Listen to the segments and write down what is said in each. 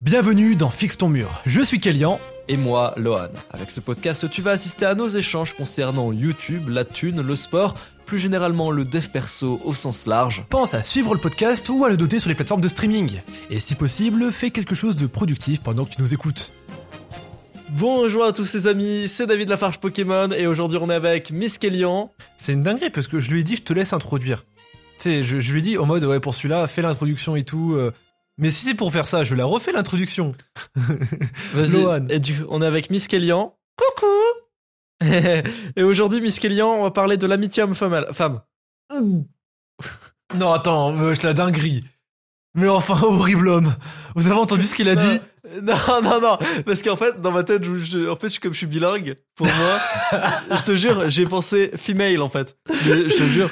Bienvenue dans Fixe ton mur. Je suis Kélian. Et moi, Lohan. Avec ce podcast, tu vas assister à nos échanges concernant YouTube, la thune, le sport, plus généralement le dev perso au sens large. Pense à suivre le podcast ou à le doter sur les plateformes de streaming. Et si possible, fais quelque chose de productif pendant que tu nous écoutes. Bonjour à tous les amis, c'est David Lafarge Pokémon et aujourd'hui on est avec Miss Kélian. C'est une dinguerie parce que je lui ai dit je te laisse introduire. Tu sais, je, je lui ai dit en mode ouais pour celui-là, fais l'introduction et tout. euh. Mais si c'est pour faire ça, je la refais l'introduction. Vas-y. Et du, on est avec Miss Kélian. Coucou Et aujourd'hui Miss Kélian, on va parler de l'amitié homme-femme. Femme. Non attends, euh, la dinguerie. Mais enfin, horrible homme. Vous avez entendu ce qu'il a dit Non, non, non, parce qu'en fait, dans ma tête, je, je- en fait, je, comme je suis bilingue, pour moi, je te jure, j'ai pensé female, en fait. Mais je te jure,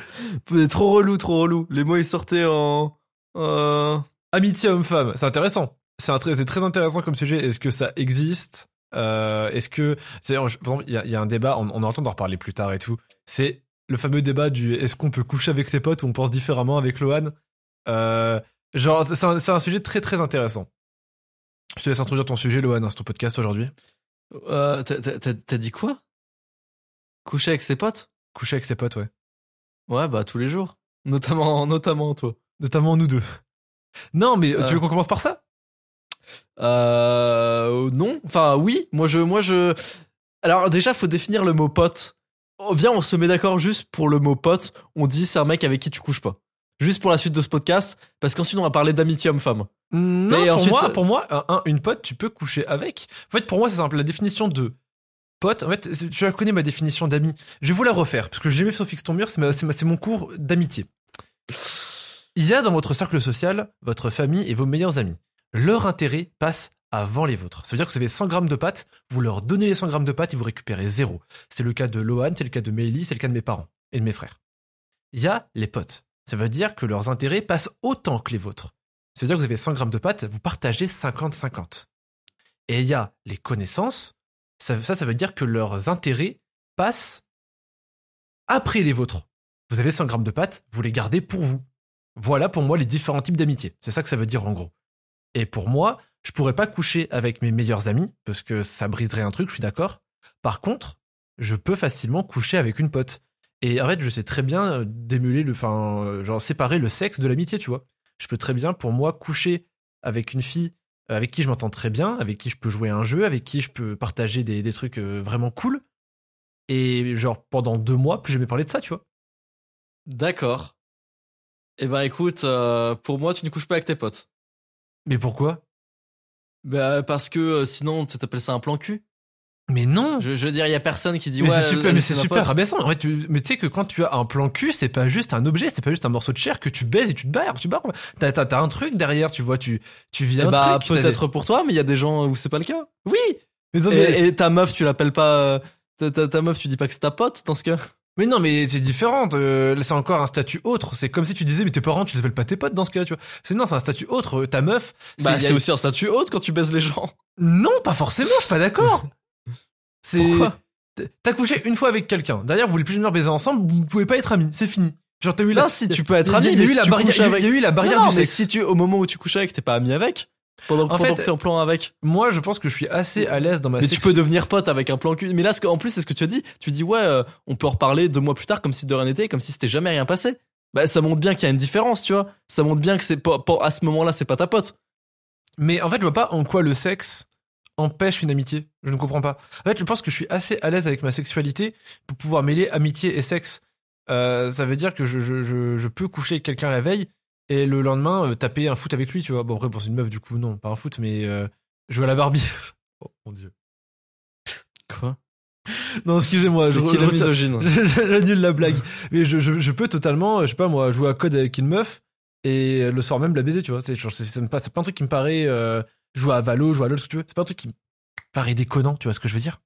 trop relou, trop relou. Les mots, ils sortaient en... Euh... Amitié homme-femme, c'est intéressant. C'est un très, c'est très intéressant comme sujet. Est-ce que ça existe? Euh, Est-ce que, c'est, par exemple, il y a, il y a un débat, on, on temps d'en reparler plus tard et tout. C'est le fameux débat du est-ce qu'on peut coucher avec ses potes ou on pense différemment avec Lohan? Euh, Genre, c'est un, c'est un sujet très très intéressant. Je te laisse introduire ton sujet, Lohan, dans ton podcast aujourd'hui. Euh, t'as- t'as dit quoi? Coucher avec ses potes? Coucher avec ses potes, ouais. Ouais, bah, tous les jours. Notamment, notamment toi. Notamment nous deux. Non, mais Euh. tu veux qu'on commence par ça? Euh, non. Enfin, oui. Moi, je, moi, je. Alors, déjà, faut définir le mot pote. Oh, viens, on se met d'accord juste pour le mot pote. On dit c'est un mec avec qui tu couches pas. Juste pour la suite de ce podcast, parce qu'ensuite on va parler d'amitié homme-femme. Non, Et pour ensuite, moi, ça- pour moi, un, un- une pote, tu peux coucher avec. En fait, pour moi, c'est simple. La définition de pote, en fait, tu la connais ma définition d'ami. Je vais vous la refaire parce que j'ai fait sur Fixe ton mur. C'est mon cours d'amitié. Il y a dans votre cercle social votre famille et vos meilleurs amis. Leur intérêt passe avant les vôtres. Ça veut dire que vous avez 100 grammes de pâtes, vous leur donnez les 100 grammes de pâtes et vous récupérez zéro. C'est le cas de Lohan, c'est le cas de Meili, c'est le cas de mes parents et de mes frères. Il y a les potes. Ça veut dire que leurs intérêts passent autant que les vôtres. Ça veut dire que vous avez 100 grammes de pâtes, vous partagez 50-50. Et il y a les connaissances. Ça, ça, ça veut dire que leurs intérêts passent après les vôtres. Vous avez 100 grammes de pâtes, vous les gardez pour vous. Voilà pour moi les différents types d'amitié. C'est ça que ça veut dire en gros. Et pour moi, je pourrais pas coucher avec mes meilleurs amis parce que ça briserait un truc, je suis d'accord. Par contre, je peux facilement coucher avec une pote. Et en fait, je sais très bien euh, démuler le, enfin, euh, genre séparer le sexe de l'amitié, tu vois. Je peux très bien, pour moi, coucher avec une fille euh, avec qui je m'entends très bien, avec qui je peux jouer un jeu, avec qui je peux partager des, trucs vraiment cool. Et genre pendant deux mois, plus jamais parler de ça, tu vois. D'accord. Eh ben, écoute, euh, pour moi, tu ne couches pas avec tes potes. Mais pourquoi? Bah, parce que euh, sinon, tu t'appelles ça un plan cul. Mais non. Je, je veux dire, il y a personne qui dit Mais ouais. c'est super, mais c'est super pote. rabaissant. En fait, tu, mais tu sais que quand tu as un plan cul, c'est pas juste un objet, c'est pas juste un morceau de chair que tu baises et tu te barres, tu barres. T'as, t'as, t'as un truc derrière, tu vois, tu, tu vis un bah, truc. peut-être pour toi, mais il y a des gens où c'est pas le cas. Oui. Mais non, mais, Et, et ta meuf, tu l'appelles pas. euh, Ta, ta, ta meuf, tu dis pas que c'est ta pote dans ce cas. Mais non, mais c'est différent. euh, c'est encore un statut autre. C'est comme si tu disais, mais tes parents, tu les appelles pas tes potes dans ce cas, tu vois. C'est non, c'est un statut autre. Euh, Ta meuf, Bah, a- c'est aussi un statut haute quand tu baises les gens. Non, pas forcément, je suis pas d'accord. C'est. T'as couché une fois avec quelqu'un. D'ailleurs, vous voulez plus jamais baiser ensemble, vous pouvez pas être amis. C'est fini. Genre, t'as eu la. Là, si tu peux être ami, il y a eu la barrière, il y a eu- avec- il y a eu la barrière du mais sexe. si tu, au moment où tu couches avec, t'es pas ami avec, pendant, En pendant fait, que t'es en plan avec. Moi, je pense que je suis assez à l'aise dans ma Mais tu peux devenir pote avec un plan cul. Mais là, ce que- en plus, c'est ce que tu as dit. Tu dis, ouais, euh, on peut en reparler deux mois plus tard, comme si de rien n'était, comme si c'était jamais rien passé. Bah, ça montre bien qu'il y a une différence, tu vois. Ça montre bien que c'est pas, pas- à ce moment-là, c'est pas ta pote. Mais en fait, je vois pas en quoi le sexe empêche une amitié. Je ne comprends pas. En fait, je pense que je suis assez à l'aise avec ma sexualité pour pouvoir mêler amitié et sexe. Euh, ça veut dire que je, je, je, je peux coucher avec quelqu'un la veille et le lendemain euh, taper un foot avec lui, tu vois. Bon, après, pour une meuf, du coup, non, pas un foot, mais euh, jouer à la Barbie. oh mon dieu. Quoi? Non, excusez-moi, je, C'est qui je misogyne? J'annule la blague. Mais je, je, je peux totalement, je sais pas moi, jouer à code avec une meuf et le soir même la baiser, tu vois. C'est c'est pas un truc qui me paraît euh, jouer à Valo, jouer à LoL, ce que tu veux. C'est pas un truc qui me paraît déconnant, tu vois ce que je veux dire?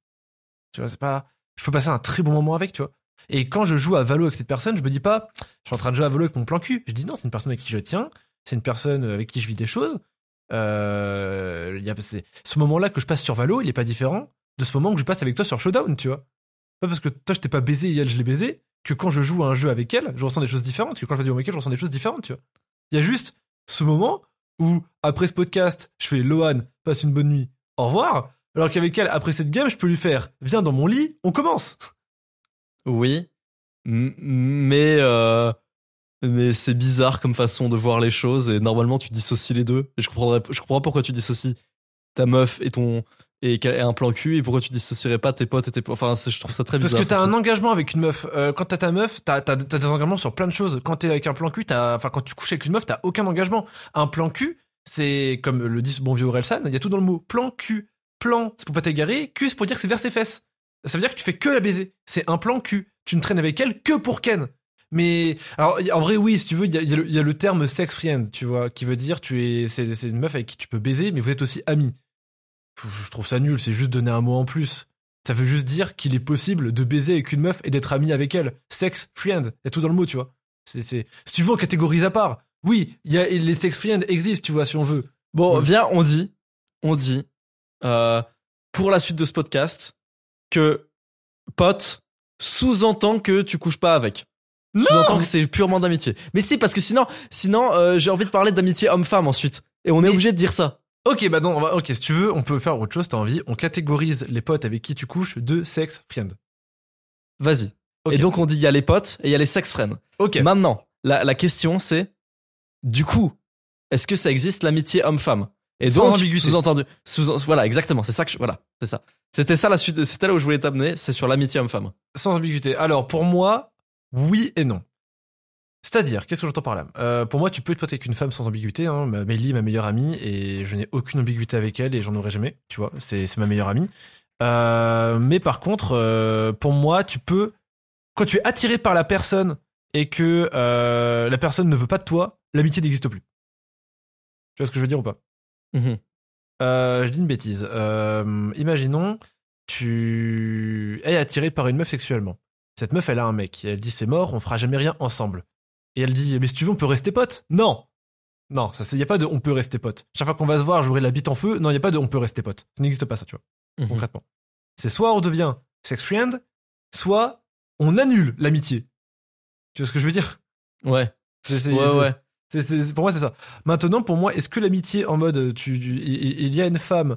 Tu vois, c'est pas. Je peux passer un très bon moment avec, tu vois. Et quand je joue à Valo avec cette personne, je me dis pas, je suis en train de jouer à Valo avec mon plan cul. Je dis non, c'est une personne avec qui je tiens, c'est une personne avec qui je vis des choses. Euh, y a, ce moment-là que je passe sur Valo, il est pas différent de ce moment que je passe avec toi sur Showdown, tu vois. Pas parce que toi je t'ai pas baisé et elle je l'ai baisé que quand je joue à un jeu avec elle, je ressens des choses différentes. Quand je joue avec elle, je ressens des choses différentes, tu vois. Il y a juste ce moment où après ce podcast, je fais Lohan, passe une bonne nuit, au revoir. Alors qu'avec elle, après cette game, je peux lui faire viens dans mon lit, on commence. Oui, mais euh, mais c'est bizarre comme façon de voir les choses et normalement tu dissocies les deux. Et je comprendrais, je comprends pas pourquoi tu dissocies ta meuf et ton et un plan cul et pourquoi tu dissocierais pas tes potes et tes enfin je trouve ça très Parce bizarre. que t'as un engagement avec une meuf. Euh, quand t'as ta meuf, t'as, t'as, t'as des engagements sur plein de choses. Quand t'es avec un plan cul, t'as, enfin, quand tu couches avec une meuf, t'as aucun engagement. Un plan cul, c'est comme le dit ce bon vieux Orelsan, il y a tout dans le mot. Plan cul. Plan, c'est pour pas t'égarer. Cul, c'est pour dire que c'est vers ses fesses. Ça veut dire que tu fais que la baiser. C'est un plan cul. Tu ne traînes avec elle que pour Ken. Mais alors en vrai oui si tu veux il y a, y le- il y a le terme sex friend tu vois qui veut dire tu es c'est, c'est une meuf avec qui tu peux baiser mais vous êtes aussi amis. Je trouve ça nul c'est juste donner un mot en plus. Ça veut juste dire qu'il est possible de baiser avec une meuf et d'être ami avec elle. Sex friend, il y a tout dans le mot, tu vois. C'est, c'est... Si tu veux, on catégorise à part. Oui, y a, les sex friends existent, tu vois, si on veut. Bon, Oui. viens, on dit, on dit, euh, pour la suite de ce podcast, que pote sous-entend que tu couches pas avec. Sous-entend que c'est purement d'amitié. Mais si, parce que sinon, sinon, euh, j'ai envie de parler d'amitié homme-femme ensuite. Et on est Mais- obligé de dire ça. Ok, bah non, on va, ok, si tu veux, on peut faire autre chose, t'as envie. On catégorise les potes avec qui tu couches de sex friend. Vas-y. Et donc, on dit, il y a les potes et il y a les sex friends. Ok. Maintenant, la, la question c'est, du coup, est-ce que ça existe l'amitié homme-femme? Et Sans donc, ambiguïté. sous-entendu, sous, voilà, exactement, c'est ça que je, voilà, c'est ça. C'était ça la suite, c'était là où je voulais t'amener, c'est sur l'amitié homme-femme. Sans ambiguïté. Alors, pour moi, oui et non. C'est-à-dire, qu'est-ce que j'entends par là? Euh, Pour moi, tu peux être avec une femme sans ambiguïté. Hein. Est ma meilleure amie et je n'ai aucune ambiguïté avec elle et j'en aurai jamais. Tu vois, c'est ma meilleure amie. Euh, mais par contre, euh, pour moi, tu peux, quand tu es attiré par la personne et que la personne ne veut pas de toi, l'amitié n'existe plus. Tu vois ce que je veux dire ou pas? Mhm. Euh, je dis une bêtise. Euh, imaginons, tu es attiré par une meuf sexuellement. Cette meuf, elle a un mec. Et elle dit c'est mort, on fera jamais rien ensemble. Et elle dit mais si tu veux, on peut rester potes. Non, non, ça, il y a pas de on peut rester potes. Chaque fois qu'on va se voir, j'aurai la bite en feu. Non, il y a pas de on peut rester potes. Ça n'existe pas ça, tu vois. Mhm. Concrètement, c'est soit on devient sex friend, soit on annule l'amitié. Tu vois ce que je veux dire? Ouais, C'est- c'est- ouais, c'est- ouais. C'est, pour moi, c'est ça. Maintenant, pour moi, est-ce que l'amitié en mode, tu, tu- il, y a une femme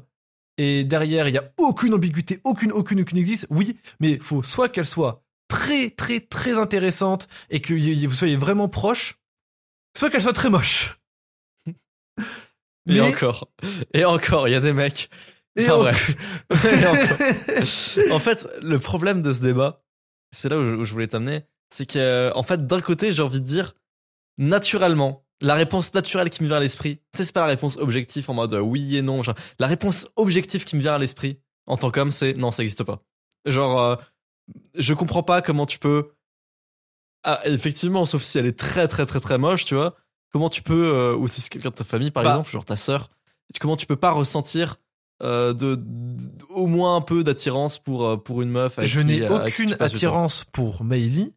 et derrière, il y a aucune ambiguïté, aucune, aucune, aucune existe? Oui, mais faut soit qu'elle soit très, très, très intéressante et que vous soyez vraiment proche, soit qu'elle soit très moche. Et encore, et encore, il y a des mecs. Et Enfin, en- bref. Et en fait, le problème de ce débat, c'est là où je, voulais t'amener, c'est que, euh, en fait, d'un côté, j'ai envie de dire, naturellement, la réponse naturelle qui me vient à l'esprit, c'est c'est pas la réponse objective en mode euh, oui et non. genre, la réponse objective qui me vient à l'esprit en tant qu'homme, c'est non, ça existe pas. Genre, euh, je comprends pas comment tu peux. Ah, effectivement, sauf si elle est très très très très moche, tu vois. Comment tu peux, euh, ou si c'est quelqu'un de ta famille par Bah. exemple, genre ta sœur, comment tu peux pas ressentir euh, de, au moins un peu d'attirance pour pour une meuf avec je n'ai aucune attirance pour Meili.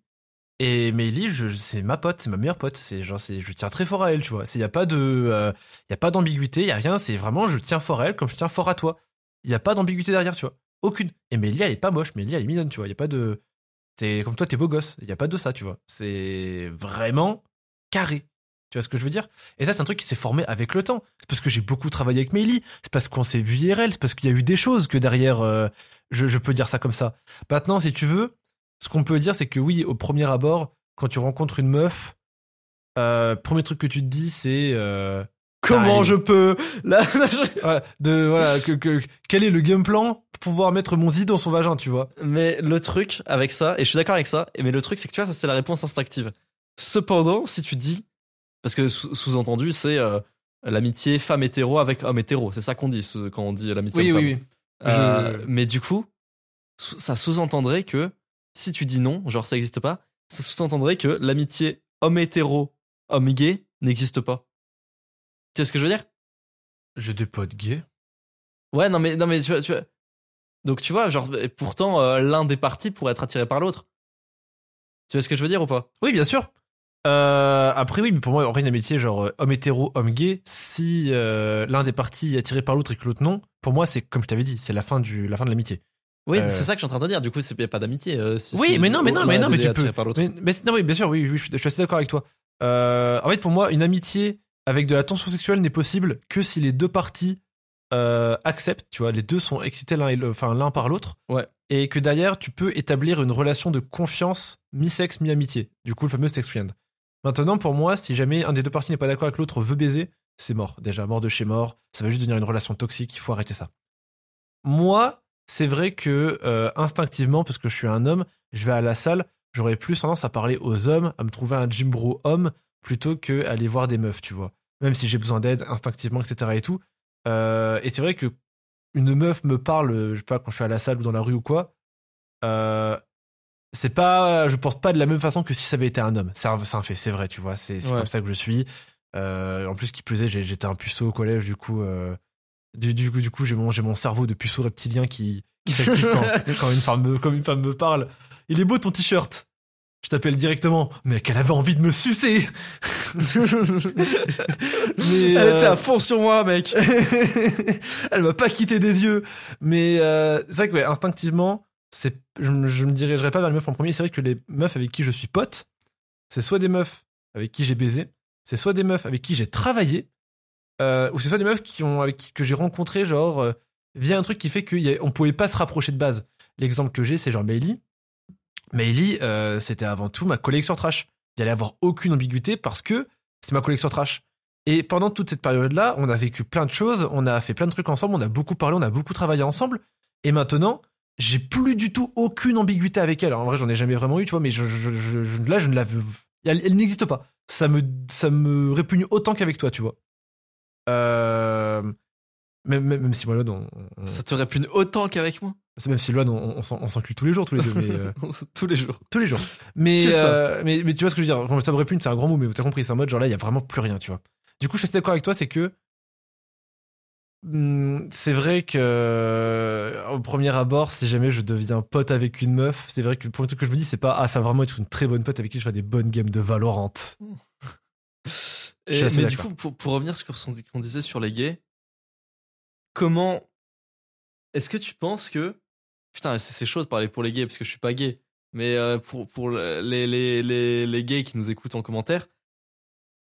Et Meili, c'est ma pote, c'est ma meilleure pote. C'est genre, c'est, je tiens très fort à elle, tu vois. C'est, y a pas de, euh, y a pas d'ambiguïté, y a rien. C'est vraiment, je tiens fort à elle comme je tiens fort à toi. Y a pas d'ambiguïté derrière, tu vois. Aucune. Et Meili, elle est pas moche. Meili, elle est mignonne, tu vois. Y a pas de, c'est comme toi, t'es beau gosse. Y a pas de ça, tu vois. C'est vraiment carré. Tu vois ce que je veux dire? Et ça, c'est un truc qui s'est formé avec le temps. C'est parce que j'ai beaucoup travaillé avec Meili. C'est parce qu'on s'est vu IRL. C'est parce qu'il y a eu des choses que derrière, euh, je, je peux dire ça comme ça. Maintenant, si tu veux, ce qu'on peut dire, c'est que oui, au premier abord, quand tu rencontres une meuf, euh, premier truc que tu te dis, c'est euh, Comment Ah, je peux là, ouais, de voilà que, que quel est le game plan pour pouvoir mettre mon zid dans son vagin, tu vois? Mais le truc avec ça, et je suis d'accord avec ça, mais le truc c'est que tu vois, ça c'est la réponse instinctive. Cependant, si tu dis, parce que sous- sous-entendu, c'est euh, l'amitié femme hétéro avec homme hétéro, c'est ça qu'on dit quand on dit l'amitié homme-femme. Euh, Je- Mais du coup, ça sous-entendrait que si tu dis non, genre ça n'existe pas, ça sous-entendrait que l'amitié homme hétéro, homme gay n'existe pas. Tu vois ce que je veux dire? J'ai des potes gays. Ouais, non mais non mais tu vois, tu vois. Donc tu vois, genre et pourtant euh, l'un des partis pourrait être attiré par l'autre. Tu vois ce que je veux dire ou pas? Oui, bien sûr. Euh, après, oui, mais pour moi, en vrai, une amitié, genre euh, homme hétéro, homme gay, si euh, l'un des partis est attiré par l'autre et que l'autre non, pour moi, c'est comme je t'avais dit, c'est la fin du, la fin de l'amitié. Oui, Euh, c'est ça que je suis en train de dire. Du coup, il n'y a pas d'amitié. euh, si- Oui, si mais non, mais non, mais l'un non, mais des avec de la tension sexuelle n'est possible que si les deux parties euh, acceptent, tu vois, les deux sont excités l'un enfin l'un par l'autre. Ouais. Et que derrière, tu peux établir une relation de confiance mi-sexe, mi-amitié. Du coup, le fameux sex friend. Maintenant, pour moi, si jamais un des deux parties n'est pas d'accord avec l'autre, veut baiser, c'est mort. Déjà, mort de chez mort. Ça va juste devenir une relation toxique. Il faut arrêter ça. Moi, c'est vrai que euh, instinctivement, parce que je suis un homme, je vais à la salle, j'aurais plus tendance à parler aux hommes, à me trouver un gym bro homme, plutôt que aller voir des meufs, tu vois. Même si j'ai besoin d'aide instinctivement, etc. et tout. Euh, et c'est vrai que une meuf me parle, je sais pas, quand je suis à la salle ou dans la rue ou quoi, euh, c'est pas, je pense pas de la même façon que si ça avait été un homme. C'est un, fait, c'est vrai, tu vois. C'est Ouais. comme ça que je suis. Euh, en plus, qui plus est, j'étais un puceau au collège, du coup, euh, du, du coup, du coup, j'ai mon, j'ai mon cerveau de puceau reptilien qui, qui s'active quand, quand une femme me, comme une femme me parle. Il est beau ton t-shirt. Je t'appelle directement, mais qu'elle avait envie de me sucer. mais Elle euh, était à fond sur moi, mec. elle m'a pas quitté des yeux. Mais euh, c'est vrai que ouais, instinctivement, c'est, je, me- je me dirigerais pas vers les meufs en premier. C'est vrai que les meufs avec qui je suis pote, c'est soit des meufs avec qui j'ai baisé, c'est soit des meufs avec qui j'ai travaillé, euh, ou c'est soit des meufs qui ont, avec que j'ai rencontré genre euh, via un truc qui fait qu'on pouvait pas se rapprocher de base. L'exemple que j'ai, c'est genre Meili. Meili, euh, c'était avant tout ma sur Trash. Il allait avoir aucune ambiguïté parce que c'est ma sur Trash. Et pendant toute cette période-là, on a vécu plein de choses, on a fait plein de trucs ensemble, on a beaucoup parlé, on a beaucoup travaillé ensemble. Et maintenant, j'ai plus du tout aucune ambiguïté avec elle. En vrai, j'en ai jamais vraiment eu, tu vois, mais je- là, je ne la veux. Elle, elle n'existe pas. Ça me, ça me répugne autant qu'avec toi, tu vois. Euh, même, même, même si moi, Loan, on, on- Ça te répugne autant qu'avec moi. même si Loan, on, on, s'en- on s'encule tous les jours, tous les deux, mais. euh, Tous les jours. tous les jours. Mais, euh, mais, mais tu vois ce que je veux dire? Quand ça me répugne, c'est un grand mot, mais t'as compris, c'est en mode genre là, il y a vraiment plus rien, tu vois. Du coup, je suis assez d'accord avec toi, c'est que. hum, C'est vrai que au premier abord, si jamais je deviens pote avec une meuf, c'est vrai que le premier truc que je me dis, c'est pas ah ça va vraiment être une très bonne pote avec qui je fais des bonnes games de Valorant. Et, mais du coup, pour, pour revenir sur ce qu'on disait sur les gays, comment est-ce que tu penses que putain c'est chaud de parler pour les gays parce que je suis pas gay, mais euh, pour pour le- les, les les les gays qui nous écoutent en commentaire,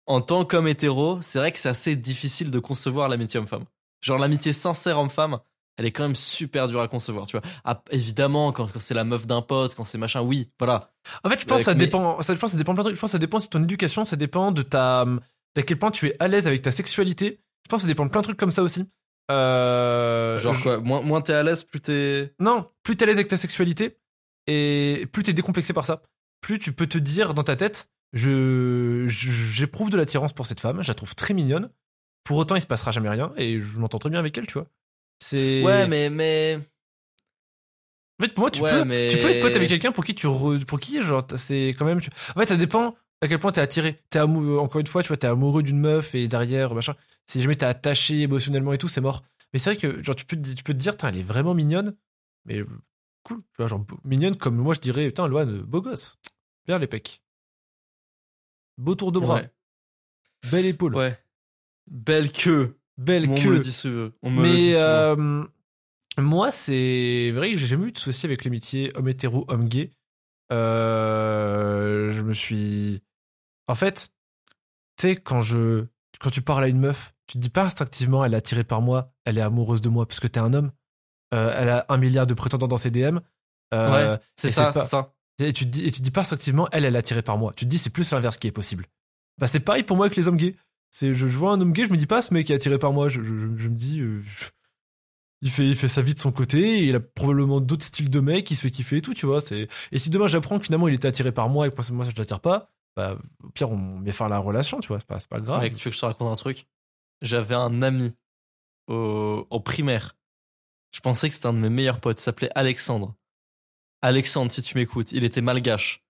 en tant qu'homme hétéro, c'est vrai que c'est assez difficile de concevoir l'amitié homme-femme. Genre l'amitié sincère homme-femme, elle est quand même super dure à concevoir, tu vois. Ah, évidemment, quand, quand c'est la meuf d'un pote, quand c'est machin, oui, voilà. En fait, je pense que ça Mais- dépend. Ça, je pense que ça dépend de plein de trucs. Je pense que ça dépend si ton éducation, ça dépend de ta d'à quel point tu es à l'aise avec ta sexualité? Je pense que ça dépend de plein de trucs comme ça aussi. Euh, Genre je- quoi, moins, moins t'es à l'aise, plus t'es. Non, plus t'es à l'aise avec ta sexualité et plus t'es décomplexé par ça, plus tu peux te dire dans ta tête, je j'éprouve de l'attirance pour cette femme, je la trouve très mignonne. Pour autant, il se passera jamais rien et je m'entends très bien avec elle, tu vois. C'est Ouais, mais mais en fait pour moi tu Ouais, peux mais- tu peux être pote avec quelqu'un pour qui tu re- pour qui genre c'est quand même tu- en fait ça dépend à quel point t'es attiré. T'es amoureux encore une fois, tu vois, t'es amoureux d'une meuf et derrière machin. Si jamais t'es attaché émotionnellement et tout, c'est mort. Mais c'est vrai que genre tu peux te, tu peux te dire, elle est vraiment mignonne, mais cool, tu vois, genre mignonne comme moi je dirais, putain, Loane, beau gosse, bien les pecs, beau tour de bras, Ouais. belle épaule, Ouais. Belle queue. belle on me queue. le dit souvent. On me le dit Mais souvent. euh, moi, c'est vrai que j'ai jamais eu de souci avec l'amitié homme hétéro, homme gay. Euh, je me suis. En fait, tu sais, quand, je... quand tu parles à une meuf, tu te dis pas instinctivement elle est attirée par moi, elle est amoureuse de moi parce que t'es un homme. Euh, elle a un milliard de prétendants dans ses DM. Euh, ouais, c'est ça, c'est ça. et tu te dis, et tu te dis pas instinctivement, elle, elle est attirée par moi. Tu te dis, c'est plus l'inverse qui est possible. Bah, c'est pareil pour moi avec les hommes gays. C'est, je, je vois un homme gay, je me dis pas, ce mec est attiré par moi. Je, je, je- me dis, euh, il fait, il fait sa vie de son côté, et il a probablement d'autres styles de mecs, il se fait kiffer et tout, tu vois. C'est, et si demain j'apprends que finalement il était attiré par moi et que moi, ça- moi ça je l'attire pas, bah, au pire, on met fin à la relation, tu vois. C'est pas, pas grave. Mec, tu veux que je te raconte un truc? J'avais un ami au, au primaire. Je pensais que c'était un de mes meilleurs potes. Il s'appelait Alexandre. Alexandre, si tu m'écoutes, il était malgache.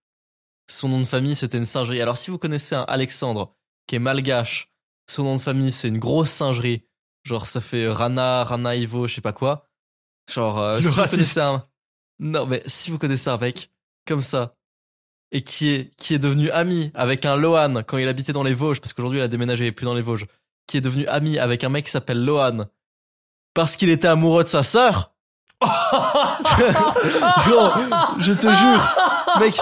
Son nom de famille, c'était une singerie. Alors, si vous connaissez un Alexandre qui est malgache, son nom de famille, c'est une grosse singerie. Genre, ça fait Rana, Rana Ivo, je sais pas quoi. Genre, euh, si vous connaissez un. Non, mais si vous connaissez un mec comme ça, et qui est, qui est devenu ami avec un Lohan quand il habitait dans les Vosges, parce qu'aujourd'hui il a déménagé et plus dans les Vosges, qui est devenu ami avec un mec qui s'appelle Lohan parce qu'il était amoureux de sa sœur. Genre, je te jure, mec,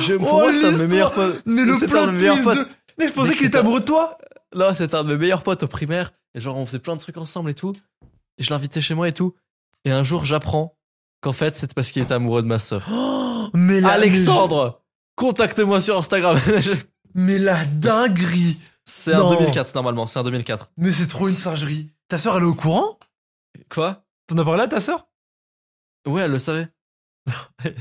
je, pour Oh, moi c'est un de mes meilleurs potes. Mais le un de mes meilleurs potes. de- Mais je pensais qu'il était amoureux de toi là, c'était un de mes meilleurs potes au primaire. Et genre, on faisait plein de trucs ensemble et tout. Et je l'invitais chez moi et tout. Et un jour, j'apprends qu'en fait, c'est parce qu'il était amoureux de ma sœur. Oh, mais la, Alexandre, contacte-moi sur Instagram. Mais la dinguerie c'est un Non. 2004, normalement. C'est un 2004. Mais c'est trop une singerie. Ta sœur, elle est au courant? Quoi? T'en as parlé à ta sœur? Ouais, elle le savait. Mais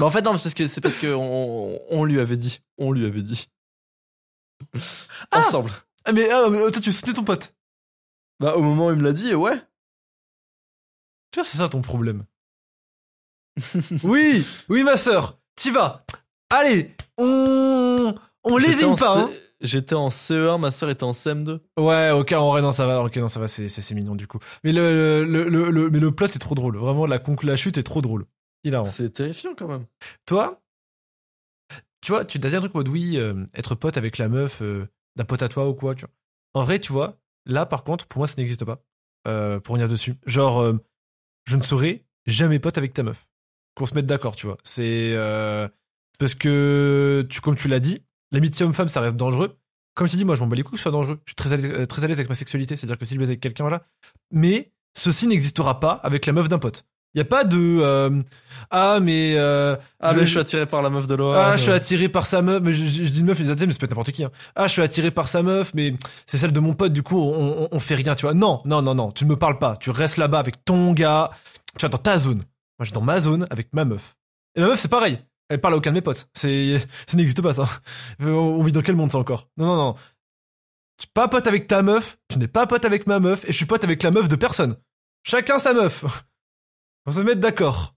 en fait, non, c'est parce que c'est parce que on, on lui avait dit. On lui avait dit. Ah Ensemble. Ah, mais, ah, mais toi, tu soutenais ton pote? Bah, au moment où il me l'a dit, ouais. Tu vois, c'est ça ton problème. oui, oui, ma sœur, t'y vas. Allez, on, on l'évite pas. hein. J'étais en CE1, ma sœur était en CM2. Ouais, ok, en vrai, non, ça va, ok, non, ça va, c'est, mignon du coup. Mais le, le, le, le- mais le plot est trop drôle. Vraiment, la conc, la chute est trop drôle. Hilarant. C'est terrifiant quand même. Toi, tu vois, tu t'as dit un truc en mode oui, euh, être pote avec la meuf euh, d'un pote à toi ou quoi, tu vois. En vrai, tu vois, là par contre, pour moi, ça n'existe pas. Euh, pour revenir dessus. Genre, euh, je ne serai jamais pote avec ta meuf. Qu'on se mette d'accord, tu vois. C'est euh, parce que, tu, comme tu l'as dit, l'amitié homme-femme, ça reste dangereux. Comme tu dis, moi, je m'en bats les couilles que ce soit dangereux. Je suis très à l'aise, très à l'aise avec ma sexualité. C'est-à-dire que si je baise avec quelqu'un, voilà. Mais ceci n'existera pas avec la meuf d'un pote. Il y a pas de euh, ah mais euh, Ah, je- mais je suis attiré par la meuf de Loa. ah, je suis attiré par sa meuf, mais je, je- je dis une meuf, mais c'est peut-être n'importe qui. Hein. Ah, je suis attiré par sa meuf, mais c'est celle de mon pote, du coup, on, on, on fait rien, tu vois. Non, non, non, non, tu ne me parles pas. Tu restes là-bas avec ton gars. Tu vas dans ta zone. Moi, je suis dans ma zone avec ma meuf. Et ma meuf, c'est pareil. Elle parle à aucun de mes potes. C'est, ça n'existe pas, ça. On on vit dans quel monde, ça, encore? Non, non, non. Tu n'es pas pote avec ta meuf, tu n'es pas pote avec ma meuf, et je suis pote avec la meuf de personne. Chacun sa meuf. On se met d'accord.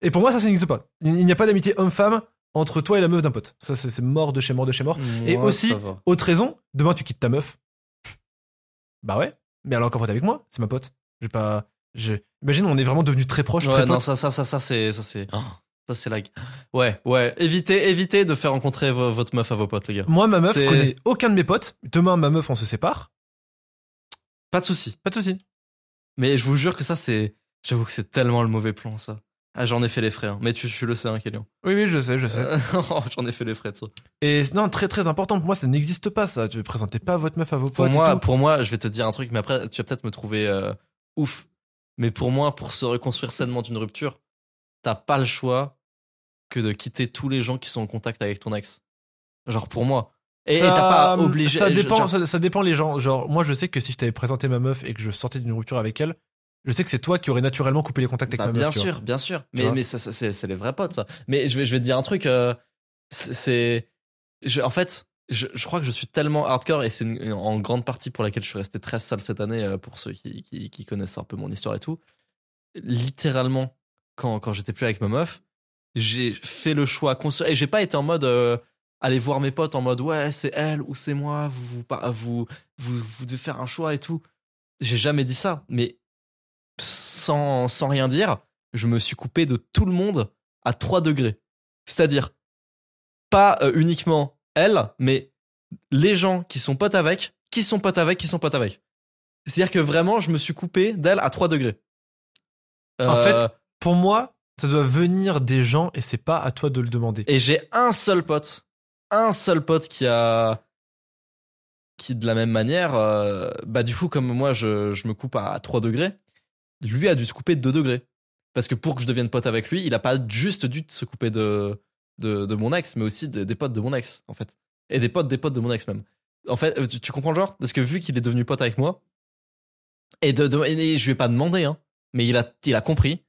Et pour moi, ça, ça n'existe pas. Il n'y a pas d'amitié homme-femme entre toi et la meuf d'un pote. Ça, c'est mort de chez mort de chez mort. Et aussi-. Autre raison, demain tu quittes ta meuf. Bah ouais. Mais elle est encore pote avec moi, c'est ma pote. J'ai pas. Je... Imagine, on est vraiment devenus très proches, Ouais, très non, potes. ça, ça, ça, ça, c'est, ça, c'est, oh, ça, c'est la. Ouais, ouais. Évitez, évitez de faire rencontrer vo- votre meuf à vos potes, les gars. Moi, ma meuf connaît aucun de mes potes. Demain, ma meuf, on se sépare. Pas de souci. Pas de souci. Mais je vous jure que ça, c'est, j'avoue que c'est tellement le mauvais plan, ça. Ah, j'en ai fait les frais, hein. Mais tu, tu le sais, hein, Kélian. Oui, oui, je sais, je sais. Euh, j'en ai fait les frais de ça. Et non, très très important pour moi, ça n'existe pas ça. Tu ne présentez pas votre meuf à vos Pour potes. et moi, pour moi, je vais te dire un truc, mais après, tu vas peut-être me trouver euh, ouf. Mais pour moi, pour se reconstruire sainement d'une rupture, t'as pas le choix que de quitter tous les gens qui sont en contact avec ton ex. Genre pour moi. Et t'as pas obligé. Ça dépend, genre- ça, ça dépend les gens. Genre, moi, je sais que si je t'avais présenté ma meuf et que je sortais d'une rupture avec elle, je sais que c'est toi qui aurais naturellement coupé les contacts avec Bah, ma bien meuf. vois. sûr, bien sûr. Mais, mais ça, ça, c'est, les vrais potes, ça. Mais je vais, je vais te dire un truc. euh, c'est, en fait, je, je crois que je suis tellement hardcore et c'est en grande partie pour laquelle je suis resté très sale cette année euh, pour ceux qui, qui, qui connaissent un peu mon histoire et tout. Littéralement, quand, quand j'étais plus avec ma meuf, j'ai fait le choix conscient et j'ai pas été en mode euh, aller voir mes potes en mode ouais c'est elle ou c'est moi vous vous, vous vous vous devez faire un choix et tout. J'ai jamais dit ça, mais sans, sans rien dire, je me suis coupé de tout le monde à 3 degrés. C'est-à-dire, pas euh, uniquement elle, mais les gens qui sont potes avec, qui sont potes avec, qui sont potes avec. C'est-à-dire que vraiment, je me suis coupé d'elle à 3 degrés. En Euh, fait, pour moi, ça doit venir des gens et c'est pas à toi de le demander. Et j'ai un seul pote, un seul pote qui a. qui de la même manière, euh, bah du coup, comme moi je, me coupe à 3 degrés, lui a dû se couper de 2 degrés. Parce que pour que je devienne pote avec lui, il a pas juste dû se couper de, de, mon ex, mais aussi des, potes de mon ex, en fait. Et des potes des potes de mon ex même. En fait, euh, tu, comprends le genre? Parce que vu qu'il est devenu pote avec moi, et, de- et je lui ai pas demandé, hein, mais il a, il a compris.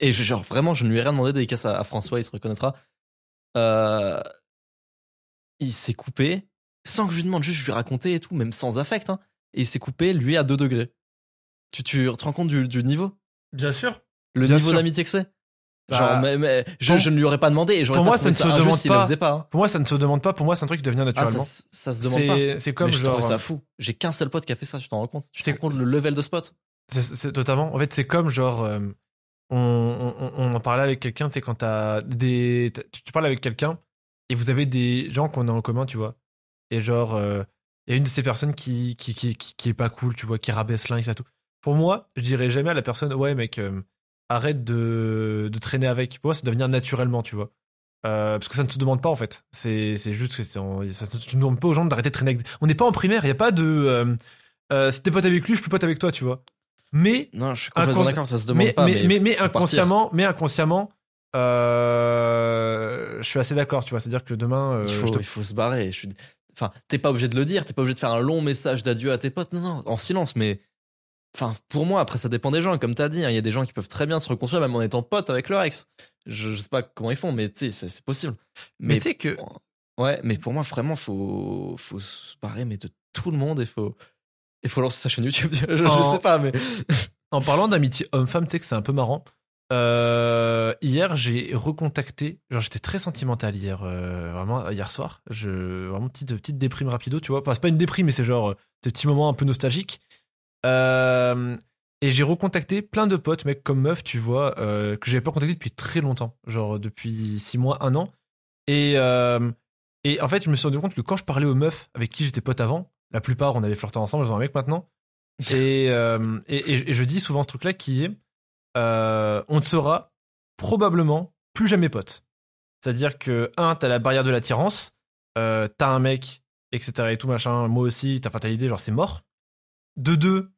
Et je, genre vraiment, je ne lui ai rien demandé, dédicace à, à François, il se reconnaîtra. Euh, il s'est coupé sans que je lui demande, juste je lui ai raconté et tout, même sans affect. Hein, et il s'est coupé, lui, à 2 degrés. Tu, tu te rends compte du, du niveau? Bien sûr. Le Bien niveau d'amitié que c'est? Bah, Genre, mais, mais je, pour- je ne lui aurais pas demandé et pour moi, ça ne se demande le pas. pas. hein. Pour moi, ça ne se demande pas. Pour moi, c'est un truc qui devient Ah, ça, naturellement. se- ça se demande pas. c'est comme mais je genre. ça fou. J'ai qu'un seul pote qui a fait ça, tu t'en rends compte? Tu te rends compte le level de spot? c'est totalement. En fait, c'est comme genre. euh, on, en parlait avec quelqu'un, sais, quand t'as des. Tu, parles avec quelqu'un et vous avez des gens qu'on a en commun, tu vois. Et genre, euh, il y a une de ces personnes qui, qui, qui, qui, est pas cool, tu vois, qui rabaisse l'un ça tout. Pour moi, je dirais jamais à la personne, ouais, mec, euh, arrête de, de traîner avec. Pour moi, ça doit venir naturellement, tu vois. Euh, parce que ça ne se demande pas en fait. C'est c'est juste que c'est ça ne demandes pas aux gens d'arrêter de traîner avec. On n'est pas en primaire, il y a pas de. Euh, si t'es pote avec lui, je suis pote avec toi, tu vois. Mais Non, je suis complètement Inconsci- d'accord, ça se demande mais, pas. mais, mais, mais faut partir. inconsciemment, mais inconsciemment, euh, je suis assez d'accord, tu vois. C'est-à-dire que demain, euh, il, faut, te- il faut se barrer. Je suis... Enfin, t'es pas obligé de le dire, t'es pas obligé de faire un long message d'adieu à tes potes. Non, non, en silence, mais. Enfin, pour moi, après, ça dépend des gens. Comme t'as dit, hein, il y a des gens qui peuvent très bien se reconstruire, même en étant potes avec leur ex. Je, je sais pas comment ils font, mais tu sais, c'est- c'est possible. mais tu sais que Ouais, mais pour moi, vraiment, faut, faut se barrer, mais de tout le monde, et faut, il faut lancer sa chaîne YouTube. je, je En- sais pas, mais. En parlant d'amitié homme-femme, tu sais que c'est un peu marrant. Euh, hier, j'ai recontacté. Genre, j'étais très sentimental hier, euh, vraiment hier soir. Je vraiment petite petite déprime rapido, tu vois. Enfin, c'est pas une déprime, mais c'est genre euh, des petits moments un peu nostalgiques. Euh, et j'ai recontacté plein de potes, mecs comme meufs, tu vois, que j'avais pas contacté depuis très longtemps, genre depuis six mois, un an. Et et en fait, je me suis rendu compte que quand je parlais aux meufs avec qui j'étais pote avant, la plupart on avait flirté ensemble, elles ont un mec maintenant. Et, euh, et, et- et je dis souvent ce truc-là qui est euh, on ne sera probablement plus jamais potes. C'est-à-dire que, un, t'as la barrière de l'attirance, euh, t'as un mec, etc. et tout machin, moi aussi, t'as fatalité, genre c'est mort. De deux,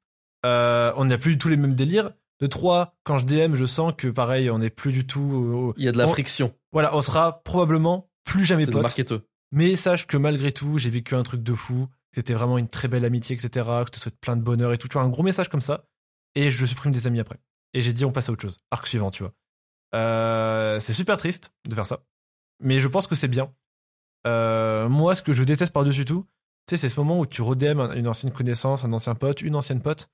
on n'a plus du tout les mêmes délires. De trois, quand je DM, je sens que pareil, on n'est plus du tout. Il y a de la on- friction. Voilà, on sera probablement plus jamais marketeux. Mais sache que malgré tout, j'ai vécu un truc de fou. C'était vraiment une très belle amitié, etc. Que je te souhaite plein de bonheur et tout. Tu vois, un gros message comme ça. Et je supprime des amis après. Et j'ai dit, on passe à autre chose. Arc suivant, tu vois. Euh, c'est super triste de faire ça. Mais je pense que c'est bien. Euh, moi, ce que je déteste par-dessus tout, tu sais, c'est ce moment où tu redem une ancienne connaissance, un ancien pote, une ancienne pote,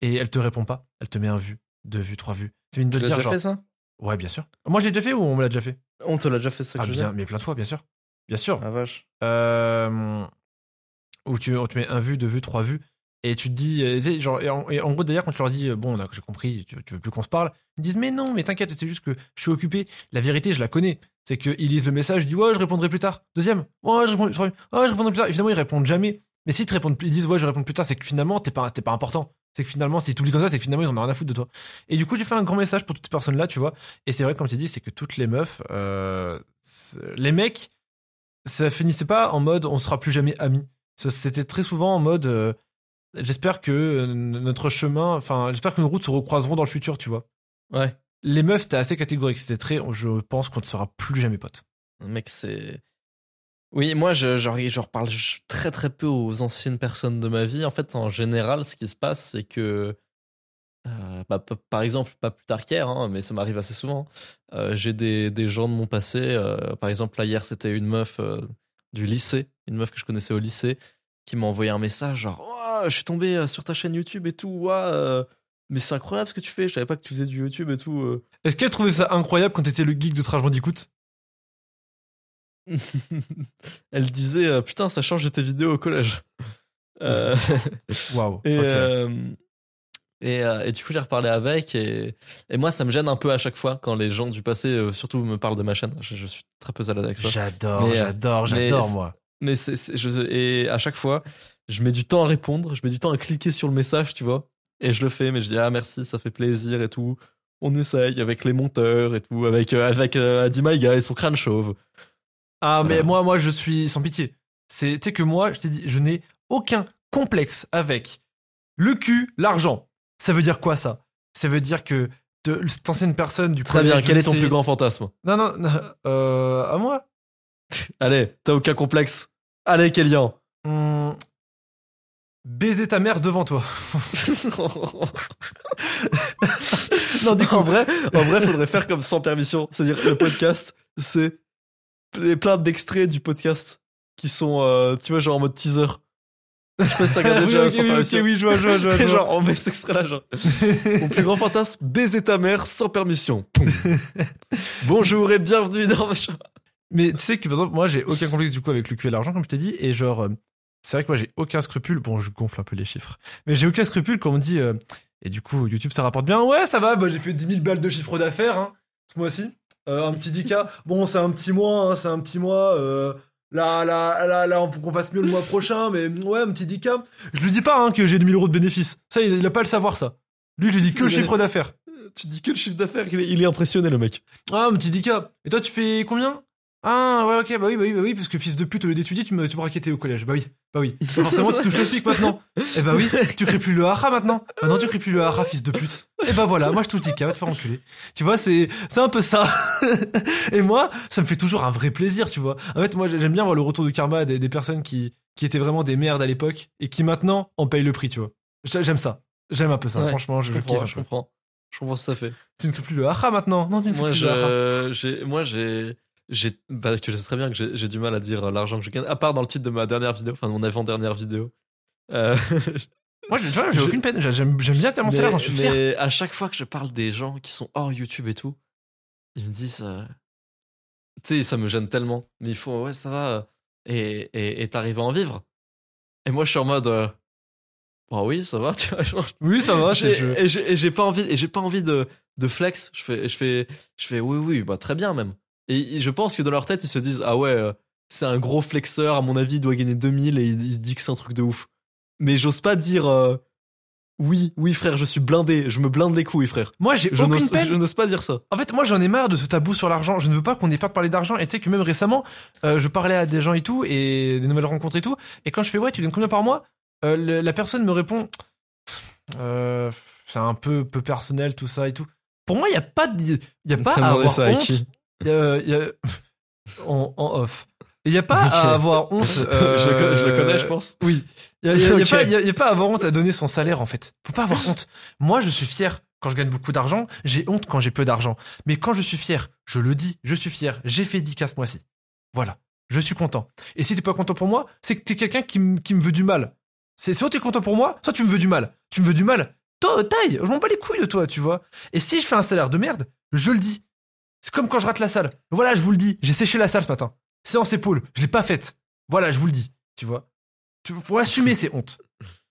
et elle te répond pas. Elle te met un vu, deux vues, trois vues. C'est mine de Tu dire, déjà genre. fait ça? Ouais, bien sûr. Moi, je l'ai déjà fait ou on me l'a déjà fait? On te l'a déjà fait ça que Ah, je veux bien, mais plein de fois, bien sûr. Bien sûr. Ah vache. Euh, où tu, mets un vu, deux vues, trois vues, et tu te dis, euh, genre, et en, et gros d'ailleurs quand tu leur dis, euh, bon, j'ai compris, tu, veux plus qu'on se parle, ils disent, mais non, mais t'inquiète, c'est juste que je suis occupé. La vérité, je la connais. C'est qu'ils lisent le message, ils disent, ouais, je répondrai plus tard. Deuxième, ouais, je répondrai, je répondrai plus tard. Évidemment, ils répondent jamais. Mais s'ils te répondent, ils disent, ouais, je réponds plus tard, c'est que finalement, t'es pas, pas important. C'est que finalement, s'ils t'oublient comme ça, c'est que finalement, ils en ont rien à foutre de toi. Et du coup, j'ai fait un grand message pour toutes ces personnes-là, tu vois. Et c'est vrai, comme tu dit, c'est que toutes les meufs, euh, les mecs, ça finissait pas en mode on sera plus jamais amis. C'était très souvent en mode euh, j'espère que euh, notre chemin, enfin j'espère que nos routes se recroiseront dans le futur, tu vois. Ouais. Les meufs, c'était assez catégorique, c'était très je pense qu'on ne sera plus jamais potes. Mec, c'est. Oui, moi, je, je, je reparle très très peu aux anciennes personnes de ma vie. En fait, en général, ce qui se passe, c'est que. euh, bah, par exemple, pas plus tard qu'hier, hein, mais ça m'arrive assez souvent. euh, J'ai des, des gens de mon passé. euh, par exemple, là, hier, c'était une meuf du lycée, une meuf que je connaissais au lycée, qui m'a envoyé un message genre Ouah, Je suis tombé euh, sur ta chaîne YouTube et tout. euh, mais c'est incroyable ce que tu fais. Je savais pas que tu faisais du YouTube et tout. euh. Est-ce qu'elle trouvait ça incroyable quand t'étais le geek de Trash Bandicoot Elle disait putain ça change de tes vidéos au collège. Waouh. et. Euh, et, euh, et du coup j'ai reparlé avec et, et moi ça me gêne un peu à chaque fois quand les gens du passé euh, surtout me parlent de ma chaîne. Je, je suis très peu à l'aise avec ça. J'adore, mais, euh, j'adore, mais j'adore moi. Mais c'est c'est- je, et à chaque fois je mets du temps à répondre, je mets du temps à cliquer sur le message tu vois et je le fais mais je dis ah merci ça fait plaisir et tout. On essaye avec les monteurs et tout avec euh, avec et son crâne chauve. Ah, mais moi, moi, je suis sans pitié. C'est, tu sais que moi, je t'ai dit, je n'ai aucun complexe avec le cul, l'argent. Ça veut dire quoi, ça? Ça veut dire que de cette ancienne personne du Très bien. Quel est ton plus grand fantasme? Non, non, non, euh, à moi? Allez, t'as aucun complexe. Allez, Kélian. Hum, baiser ta mère devant toi. non, du coup, en vrai, en vrai, faudrait faire comme sans permission. C'est-à-dire que le podcast, c'est ple- plein d'extraits du podcast qui sont, euh, tu vois, genre en mode teaser. Je sais pas si t'as regardé oui, déjà ok, sans oui, permission. ok, oui, je vois, je vois, je vois, genre, on met cet extrait-là, genre. Mon plus grand fantasme, baiser ta mère sans permission. Bonjour et bienvenue dans ma chambre. Mais tu sais que par exemple, moi j'ai aucun complexe du coup avec le cul et l'argent, comme je t'ai dit, et genre, euh, c'est vrai que moi j'ai aucun scrupule. Bon, je gonfle un peu les chiffres, mais j'ai aucun scrupule quand on me dit, euh, et du coup, YouTube ça rapporte bien. Ouais, ça va, bah, j'ai fait 10 000 balles de chiffre d'affaires hein, ce mois-ci. Euh, un petit 10K. Bon, c'est un petit mois, hein, c'est un petit mois. Euh, là, là, là, là, faut qu'on fasse mieux le mois prochain, mais ouais, un petit 10K. Je lui dis pas hein, que j'ai 2000 euros de bénéfices. Ça, il, il a pas à le savoir, ça. Lui, je lui dis que le chiffre d'affaires. Tu dis que le chiffre d'affaires, il est, il est impressionné, le mec. Ah, un petit 10K. Et toi, tu fais combien? Ah ouais ok bah oui bah oui bah oui parce que fils de pute au lieu d'étudier tu me tu au collège. Bah oui bah oui. Forcément tu touches le SMIC maintenant. Eh bah oui tu cries plus le hara maintenant. Maintenant tu cries plus le hara fils de pute. Et bah voilà moi je touche 10 va te faire enculer. Tu vois c'est c'est un peu ça. Et moi ça me fait toujours un vrai plaisir tu vois. En fait moi j'aime bien voir le retour du karma des, des personnes qui qui étaient vraiment des merdes à l'époque et qui maintenant en payent le prix tu vois. J'a- j'aime ça. J'aime un peu ça Ouais, franchement je, Je je comprends, kiffe je comprends. Je comprends tout à fait. tu ne cries plus le hara maintenant. Non tu ne Moi, plus le hara. je, moi, j'ai, j'ai, bah, tu le sais très bien que j'ai, du mal à dire l'argent que je gagne, à part dans le titre de ma dernière vidéo, enfin, de mon avant-dernière vidéo. Euh, moi je- tu vois j'ai aucune peine j'aime bien tellement salaire j'en suis fier mais à chaque fois que je parle des gens qui sont hors YouTube et tout, ils me disent, euh, tu sais, ça me gêne tellement. Mais il faut, ouais, ça va. euh, Et, t'arrives à en vivre. Et moi, je suis en mode, euh, bah oui, ça va, tu vois. genre, oui ça va et j'ai et j'ai pas envie et j'ai pas envie de de flex je fais je fais je fais oui oui bah très bien même et, et je pense que dans leur tête ils se disent ah ouais euh, c'est un gros flexeur à mon avis il doit gagner 2000 et il, il se dit que c'est un truc de ouf mais j'ose pas dire euh, oui oui frère je suis blindé je me blinde les couilles frère moi j'ai je aucune peine je n'ose pas dire ça En fait, moi, j'en ai marre de ce tabou sur l'argent. Je ne veux pas qu'on ait pas de parler d'argent. Et tu sais que même récemment, euh, je parlais à des gens et tout, et des nouvelles rencontres et tout. Et quand je fais, ouais, tu gagnes combien par mois? Euh, le- La personne me répond, c'est un peu, peu personnel, tout ça et tout. Pour moi, il y a pas, de- il y a pas à avoir honte. Qui Il y a, il y a- en, en off. Il y a pas à avoir honte. je, le, je le connais je euh, pense oui. Il y a, a- pas, à avoir honte à donner son salaire, en fait. Faut pas avoir honte. Moi, je suis fier quand je gagne beaucoup d'argent. J'ai honte quand j'ai peu d'argent. Mais quand je suis fier, je le dis, je suis fier. J'ai fait 10 cas ce mois-ci. Voilà. Je suis content. Et si t'es pas content pour moi, c'est que t'es quelqu'un qui, me- qui me veut du mal. C'est soit t'es content pour moi, soit tu me veux du mal. Tu me veux du mal. Toi, taille, je m'en bats les couilles de toi, tu vois. Et si je fais un salaire de merde, je le dis. C'est comme quand je rate la salle. Voilà, je vous le dis. J'ai séché la salle ce matin. Séance épaule. Je l'ai pas faite. Voilà, je vous le dis. Tu vois. Tu faut assumer ces hontes.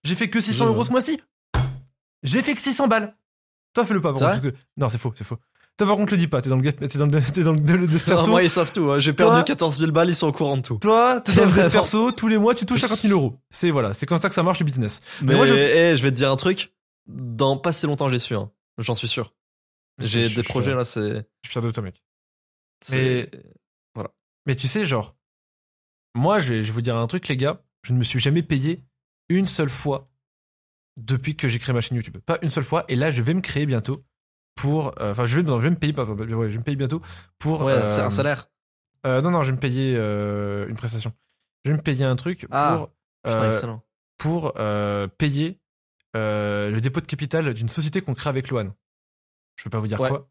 J'ai fait que 600 Je euros ce mois-ci. J'ai fait que 600 balles. Toi, fais-le pas. par contre, que- Non, c'est faux, c'est faux. Toi, par contre, le dis pas. T'es dans le t'es dans le, t'es dans le, le- le Non, perso. moi ils savent tout hein. j'ai perdu Toi 14 000 balles ils sont au courant de tout Toi, t'es dans le perso. Tous les mois, tu touches 50 000 euros. C'est voilà, c'est comme ça que ça marche le business. mais, moi, je- eh, je vais te dire un truc dans pas si longtemps j'y suis hein. j'en suis sûr j'ai des je- projets là c'est Je suis fier de toi, mec. c'est- Mais tu sais, genre, moi, je vais, je vais vous dire un truc, les gars. Je ne me suis jamais payé une seule fois depuis que j'ai créé ma chaîne YouTube. Pas une seule fois. Et là, je vais me créer bientôt pour. euh, Enfin, je vais, non, je vais me payer. pas- pas- ouais, je vais me payer bientôt pour. ouais euh, c'est un salaire euh, non, non, je vais me payer euh, une prestation. Je vais me payer un truc Ah, pour. Putain, excellent. pour payer le dépôt de capital d'une société qu'on crée avec Loan. Je peux pas vous dire Ouais. quoi.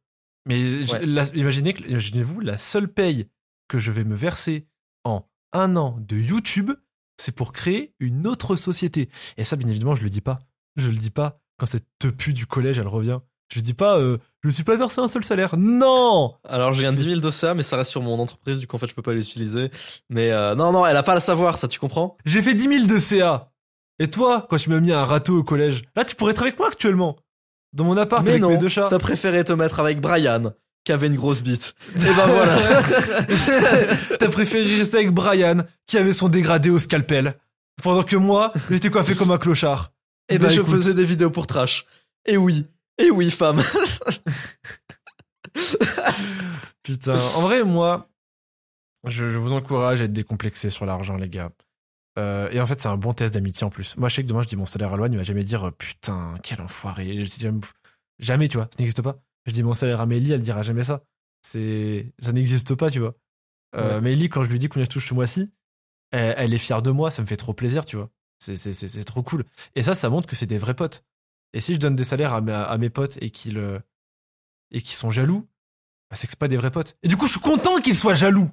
Mais j- Ouais. la- imaginez, que- imaginez-vous, la seule paye que je vais me verser en un an de YouTube, c'est pour créer une autre société. Et ça, bien évidemment, je le dis pas. Je le dis pas quand cette tepu du collège, elle revient. Je dis pas, euh, je me suis pas versé un seul salaire. Non Alors, je gagne 10 000 de ça, mais ça reste sur mon entreprise, du coup, en fait, je peux pas l'utiliser. Mais euh, non, non, elle a pas à le savoir, ça, tu comprends? J'ai fait 10 000 de CA. Et toi, quand tu m'as mis un râteau au collège, là, tu pourrais être avec moi actuellement. Dans mon appart Mais avec non, mes deux chats. t'as préféré te mettre avec Brian, qui avait une grosse bite. Et ben voilà. T'as préféré rester avec Brian, qui avait son dégradé au scalpel. Pendant que moi, j'étais coiffé comme un clochard. Et Eh ben, ben, je écoute. faisais des vidéos pour trash. Et oui, et oui, femme. Putain. En vrai, moi, je, je vous encourage à être décomplexé sur l'argent, les gars. Euh, et en fait, c'est un bon test d'amitié en plus. Moi, je sais que demain, je dis mon salaire à Loan, il va jamais dire euh, putain, quel enfoiré. Jamais, tu vois, ça n'existe pas. Je dis mon salaire à Mélie, elle dira jamais ça. C'est, ça n'existe pas, tu vois. Euh, Ouais. Mélie, quand je lui dis combien je touche ce mois-ci, elle, elle est fière de moi, ça me fait trop plaisir, tu vois. C'est, c'est, c'est, c'est trop cool. Et ça, ça montre que c'est des vrais potes. Et si je donne des salaires à, mes- à mes potes et qu'ils, euh, et qu'ils sont jaloux, bah, c'est que c'est pas des vrais potes. Et du coup, je suis content qu'ils soient jaloux.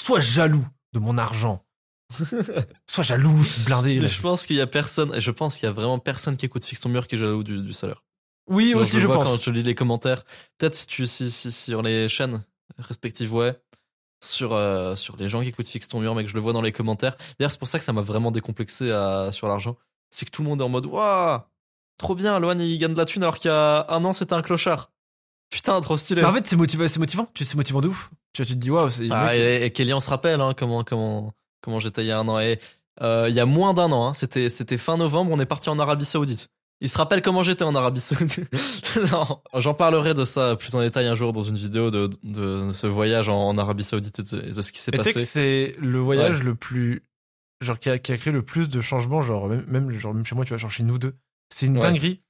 Sois jaloux de mon argent. Sois jaloux, je suis blindé. Mais là. je pense qu'il y a personne, et je pense qu'il y a vraiment personne qui écoute Fixe ton mur qui est jaloux du, du salaire. Oui, aussi, je, vois pense. quand je lis les commentaires. Peut-être si tu, si, si, sur les chaînes respectives, ouais. Sur, euh, sur les gens qui écoutent Fixe ton mur, mec, je le vois dans les commentaires. D'ailleurs, c'est pour ça que ça m'a vraiment décomplexé à- sur l'argent. C'est que tout le monde est en mode, waouh, trop bien, Loan, il gagne de la thune alors qu'il y a un an, c'était un clochard. Putain, trop stylé. Bah, en fait, c'est motivant, c'est motivant. Tu c'est motivant de ouf. Tu, te dis, waouh, c'est. Ah, et, et Kelly, on se rappelle hein, comment, comment, comment j'étais il y a un an. Et euh, il y a moins d'un an, hein, c'était, c'était fin novembre, on est parti en Arabie Saoudite. Il se rappelle comment j'étais en Arabie Saoudite. non, j'en parlerai de ça plus en détail un jour dans une vidéo de, de ce voyage en, en Arabie Saoudite et de, de ce qui s'est Et tu sais que passé. c'est le voyage le plus. Genre, qui a, qui a créé le plus de changements, genre, même, même, genre, même chez moi, tu vois, genre chez nous deux. C'est une Ouais. dinguerie.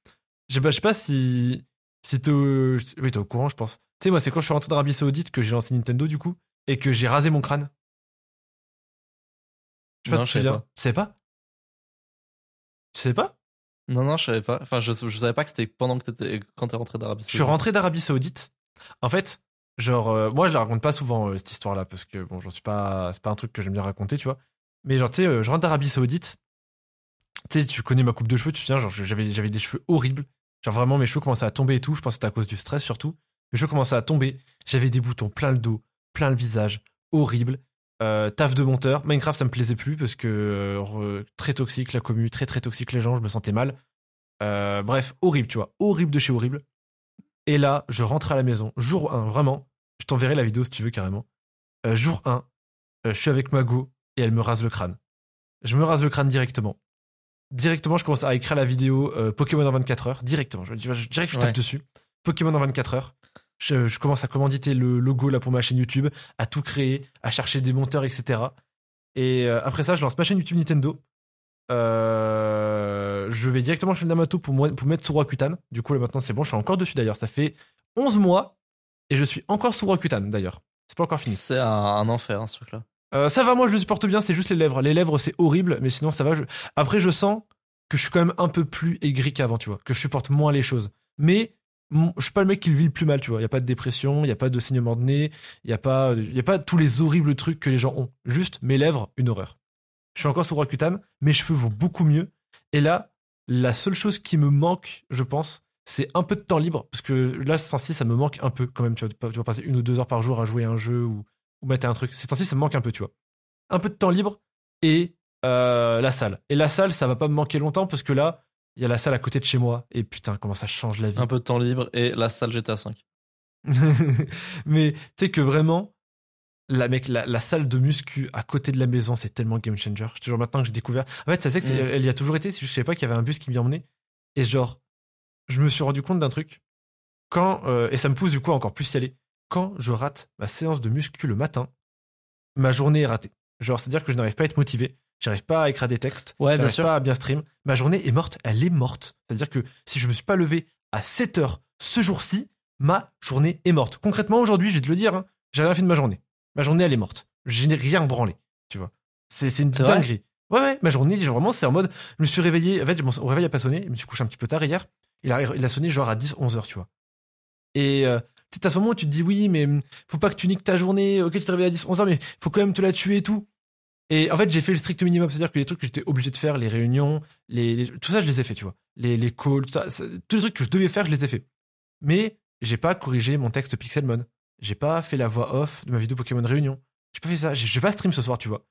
Je sais pas, je sais pas si. Si t'es au. Oui, t'es au courant, je pense. Tu sais, moi, c'est quand je suis rentré d'Arabie Saoudite que j'ai lancé Nintendo, du coup, et que j'ai rasé mon crâne. Je sais pas Non, si je savais pas. Tu sais pas? Tu sais pas? Non, non, je savais pas. Enfin, je, je savais pas que c'était pendant que t'étais, quand t'es rentré d'Arabie Je suis Saoudite. rentré d'Arabie Saoudite. En fait, genre, euh, moi, je la raconte pas souvent, euh, cette histoire-là, parce que, bon, j'en suis pas. C'est pas un truc que j'aime bien raconter, tu vois. Mais, genre, tu sais, euh, je rentre d'Arabie Saoudite. Tu sais, tu connais ma coupe de cheveux, tu te souviens, genre, j'avais, j'avais des cheveux horribles. Genre, vraiment, mes cheveux commençaient à tomber et tout. Je pense que c'était à cause du stress, surtout. Mes cheveux commençaient à tomber. J'avais des boutons plein le dos, plein le visage, horrible. Euh, taf de monteur. Minecraft, ça me plaisait plus parce que euh, très toxique la commu, très très toxique les gens, je me sentais mal. Euh, bref, horrible, tu vois, horrible de chez horrible. Et là, je rentre à la maison, jour 1, vraiment. Je t'enverrai la vidéo si tu veux carrément. Jour 1, euh, je suis avec ma go et elle me rase le crâne. Je me rase le crâne directement. Directement, je commence à écrire la vidéo Pokémon en 24 heures. Directement, je, je, je dirais que je tape Ouais. dessus. Pokémon en 24 heures. Je, je commence à commanditer le logo là pour ma chaîne YouTube, à tout créer, à chercher des monteurs, etc. Et euh, après ça, je lance ma chaîne YouTube Nintendo. Euh, je vais directement chez le Namato pour, moi- pour mettre sous Rakuten. Du coup, là maintenant, c'est bon. Je suis encore dessus d'ailleurs. Ça fait 11 mois et je suis encore sous Rakuten d'ailleurs. C'est pas encore fini. C'est un, un enfer, hein, ce truc-là. Euh, ça va, moi je le supporte bien, c'est juste les lèvres. Les lèvres c'est horrible, mais sinon ça va. je- Après je sens que je suis quand même un peu plus aigri qu'avant, tu vois, que je supporte moins les choses. Mais je suis pas le mec qui le vit le plus mal, tu vois. Il y a pas de dépression, il y a pas de saignement de nez, il y a pas, il y a pas tous les horribles trucs que les gens ont. Juste mes lèvres, une horreur. Je suis encore sous Rakuten, mes cheveux vont beaucoup mieux. Et là, la seule chose qui me manque, je pense, c'est un peu de temps libre, parce que là, ce temps-ci, ça me manque un peu quand même. Tu vois, tu vas passer une ou deux heures par jour à jouer à un jeu ou, ou mettre un truc. Ces temps-ci, ça me manque un peu, tu vois. Un peu de temps libre et euh, la salle. Et la salle, ça va pas me manquer longtemps parce que là, il y a la salle à côté de chez moi. Et putain, comment ça change la vie. Un peu de temps libre et la salle GTA 5. Mais tu sais que vraiment, la, mec, la, la salle de muscu à côté de la maison, c'est tellement game changer. Je te jure maintenant que j'ai découvert. En fait, ça c'est que Mm. elle y a toujours été. que Je savais pas qu'il y avait un bus qui m'y emmenait. Et genre, je me suis rendu compte d'un truc. Quand, euh, et ça me pousse du coup à encore plus y aller. Quand je rate ma séance de muscu le matin, ma journée est ratée. Genre, c'est-à-dire que je n'arrive pas à être motivé. J'arrive pas à écrire des textes. Ouais, bien j'arrive sûr. pas à bien stream. Ma journée est morte. Elle est morte. C'est-à-dire que si je me suis pas levé à 7 heures ce jour-ci, ma journée est morte. Concrètement, aujourd'hui, je vais te le dire, hein, j'ai rien fait de ma journée. Ma journée, elle est morte. Je n'ai rien branlé, tu vois. C'est c'est une dinguerie. Ouais, ouais, ma journée, genre, vraiment, c'est en mode, je me suis réveillé, en fait, mon réveil a pas sonné, je me suis couché un petit peu tard hier. Il a, il a sonné genre à 10, 11 heures, tu vois. Et euh, c'est à ce moment où tu te dis, oui, mais hum, faut pas que tu niques ta journée, ok, tu te réveilles à 10, 11 heures, mais faut quand même te la tuer et tout. Et en fait, j'ai fait le strict minimum, c'est-à-dire que les trucs que j'étais obligé de faire, les réunions, les, tout ça, je les ai fait, tu vois. Les, les calls, tout ça, tous les trucs que je devais faire, je les ai fait. Mais j'ai pas corrigé mon texte Pixelmon. J'ai pas fait la voix off de ma vidéo Pokémon Réunion. J'ai pas fait ça. J'ai pas stream ce soir, tu vois.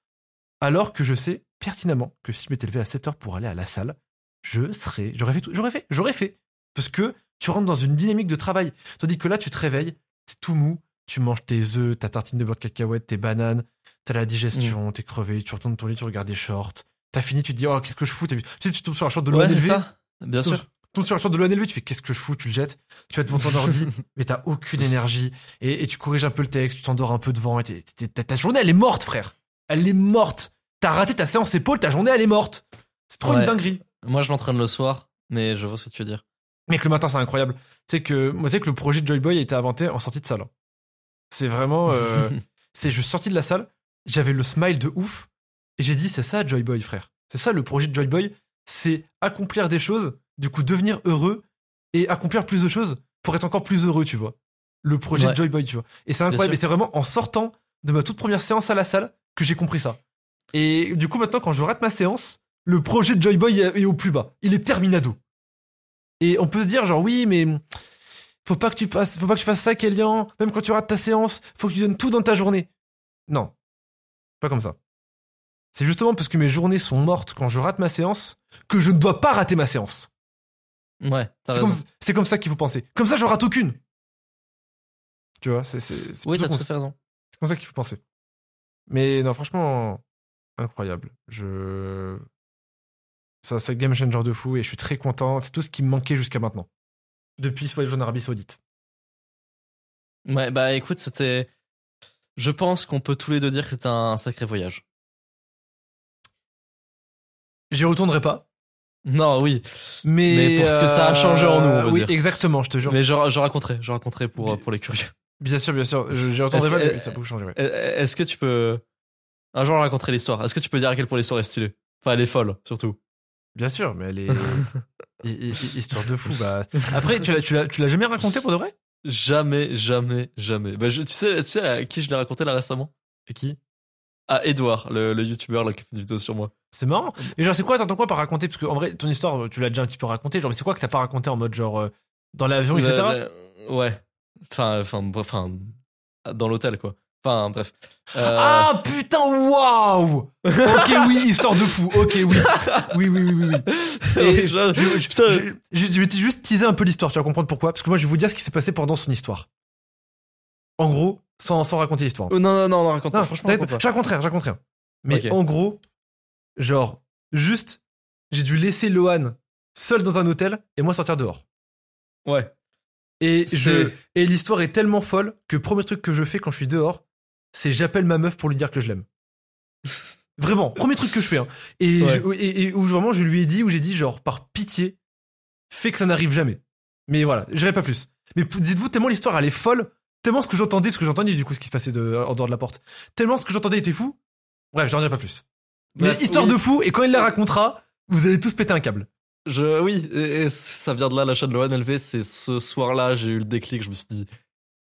Alors que je sais pertinemment que si je m'étais levé à 7 heures pour aller à la salle, je serais, j'aurais fait tout, j'aurais fait, j'aurais fait. Parce que tu rentres dans une dynamique de travail. Tandis que là, tu te réveilles, t'es tout mou, tu manges tes œufs, ta tartine de beurre de cacahuète, tes bananes, t'as la digestion, t'es crevé, tu retournes ton lit, tu regardes des shorts. T'as fini, tu te dis, oh, qu'est-ce que je fous? T'as vu- Tu sais, tu tombes sur un short de Ouais, élevé. ça. Bien Tu tombes- sûr. tu tombes sur un short de loin élevé, tu fais, qu'est-ce que je fous? Tu le jettes. Tu vas devant ton ordi, mais t'as aucune énergie. Et, et tu corriges un peu le texte, tu t'endors un peu devant. Et ta journée, elle est morte, frère. Elle est morte. T'as raté ta séance épaule, ta journée, elle est morte. C'est trop Ouais. une dinguerie. Moi, je m'entraîne le soir, mais je vois ce que tu veux dire. Mec, le matin, c'est incroyable. Tu sais que, moi, tu que le projet de Joy Boy a été inventé en sortie de salle. hein. C'est vraiment, euh, c'est, je suis sorti de la salle, j'avais le smile de ouf, et j'ai dit, c'est ça, Joy Boy, frère. C'est ça, le projet de Joy Boy, c'est accomplir des choses, du coup, devenir heureux, et accomplir plus de choses pour être encore plus heureux, tu vois. Le projet Ouais. de Joy Boy, tu vois. Et c'est incroyable, et c'est vraiment en sortant de ma toute première séance à la salle que j'ai compris ça. Et du coup, maintenant, quand je rate ma séance, le projet de Joy Boy est est au plus bas. Il est terminado. Et on peut se dire, genre, oui, mais faut pas que tu passes, faut pas que tu fasses ça, Kélian. Même quand tu rates ta séance, faut que tu donnes tout dans ta journée. Non. Pas comme ça. C'est justement parce que mes journées sont mortes quand je rate ma séance que je ne dois pas rater ma séance. Ouais, C'est comme, ça qu'il faut penser. Comme ça, je rate aucune. Tu vois, c'est, Oui, t'as tout à fait raison. c'est comme ça qu'il faut penser. Mais non, franchement, incroyable. Je. Ça, c'est game changer de fou et je suis très content. C'est tout ce qui me manquait jusqu'à maintenant. Depuis voyage en Arabie Saoudite. Ouais, bah écoute, c'était. Je pense qu'on peut tous les deux dire que c'était un sacré voyage. J'y retournerai pas. Non, oui. Mais, Mais pour ce que ça a changé en nous, on va oui, dire. exactement, je te jure. Mais je, je raconterai, je raconterai pour, pour les curieux. Bien sûr, bien sûr. J'y retournerai pas, que- mais ça peut changer, ouais. Est-ce que tu peux. Un jour, raconterai l'histoire. Est-ce que tu peux dire à quel point l'histoire est stylée? Enfin, elle est folle, surtout. Bien sûr, mais elle est. hi- hi- Histoire de fou, bah. Après, tu l'as jamais raconté pour de vrai? Jamais, jamais, jamais. Bah, je, tu, sais, tu sais à qui je l'ai raconté là récemment? Et qui? À Edouard, le, le youtubeur là, qui fait des vidéos sur moi. C'est marrant. Et genre, c'est quoi, t'entends quoi par raconter? Parce que en vrai, ton histoire, tu l'as déjà un petit peu raconté. Genre, mais c'est quoi que t'as pas raconté en mode genre euh, dans l'avion, etc. Le- le- ouais. Enfin, enfin, enfin, dans l'hôtel quoi. Enfin, bref. Euh, Ah putain, waouh Ok, oui, histoire de fou. Ok, oui. Oui, oui, oui, oui. oui. Et je- je, je- putain, je- je- je vais te juste teaser un peu l'histoire, tu vas comprendre pourquoi. Parce que moi, je vais vous dire ce qui s'est passé pendant son histoire. En gros, sans, sans raconter l'histoire. Oh, non, non, non, non, raconte Non, pas. Franchement, raconte pas, je raconte rien, je raconte rien. Mais Ok. en gros, genre, juste, j'ai dû laisser Lohan seul dans un hôtel et moi sortir dehors. Ouais. Et je, et l'histoire est tellement folle que premier truc que je fais quand je suis dehors, c'est j'appelle ma meuf pour lui dire que je l'aime. Vraiment, premier truc que je fais. Hein. Et, Ouais. je- et, et où vraiment je lui ai dit, où j'ai dit genre par pitié, fais que ça n'arrive jamais. Mais voilà, je pas plus. Mais dites-vous tellement l'histoire elle est folle, tellement ce que j'entendais, parce que j'entendais du coup ce qui se passait de, en dehors de la porte, tellement ce que j'entendais était fou. Bref, j'en dirai pas plus. Mais Bref, histoire oui. de fou, et quand il la racontera, vous allez tous péter un câble. Je, oui, et, et ça vient de là, la chaîne Lohan LV. C'est ce soir-là, j'ai eu le déclic. Je me suis dit,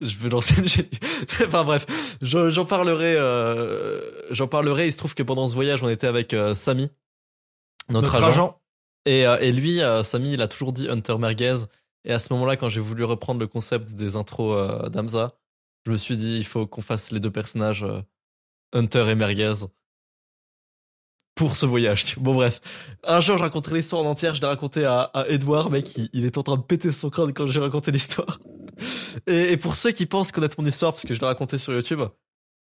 je vais lancer une enfin bref, je- j'en parlerai. euh, j'en parlerai. Il se trouve que pendant ce voyage, on était avec euh, Samy, notre, Notre agent. agent. Et, euh, et lui, euh, Samy, il a toujours dit Hunter Merguez. Et à ce moment-là, quand j'ai voulu reprendre le concept des intros d'Amza, je me suis dit, il faut qu'on fasse les deux personnages, Hunter et Merguez, pour ce voyage. Bon, bref. Un jour, je raconterai l'histoire en entière. Je l'ai raconté à, à Edouard, mec. Il, il est en train de péter son crâne quand j'ai raconté l'histoire. Et, et pour ceux qui pensent connaître mon histoire, parce que je l'ai raconté sur YouTube,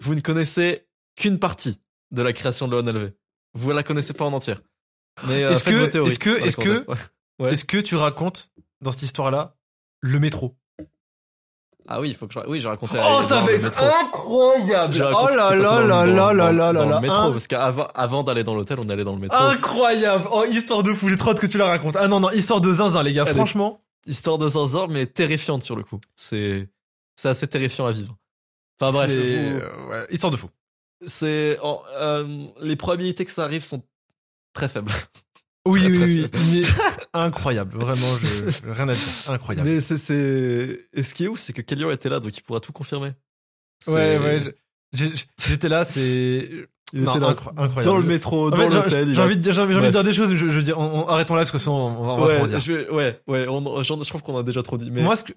vous ne connaissez qu'une partie de la création de l'ONLV. Vous la connaissez pas en entière. Mais euh, Est-ce faites que- est-ce que- est-ce que- commentaires. Ouais. Ouais. Est-ce que tu racontes dans cette histoire-là le métro? Ah oui, il faut que je... Oui, j'ai raconté. Oh, ça va être incroyable Oh là là là là là là là dans le métro, parce qu'avant avant d'aller dans l'hôtel, on allait dans le métro. Incroyable Oh, histoire de fou, j'ai trop hâte que tu la racontes. Ah non, non, histoire de zinzin, les gars, franchement. Histoire de zinzin, mais terrifiante sur le coup. C'est c'est assez terrifiant à vivre. Enfin bref, euh, ouais, histoire de fou. c'est euh, les probabilités que ça arrive sont très faibles. Oui, Très, oui, très oui, incroyable, vraiment, je, je- rien à dire, incroyable. Mais c'est c'est et ce qui est ouf, c'est que Kellyan était là, donc il pourra tout confirmer. C'est- Ouais, ouais, j'ai- j'étais là, c'est il non, était là incro- incroyable. dans le métro, En dans fait, j'ai- l'hôtel. J'ai envie de dire, j'ai envie j'ai envie de Bref. dire des choses, je, je dis, on, on- arrêtons là parce que sinon on va, on va trop en Ouais, dire. je ouais, ouais, on, je trouve qu'on a déjà trop dit. Mais Moi, ce que,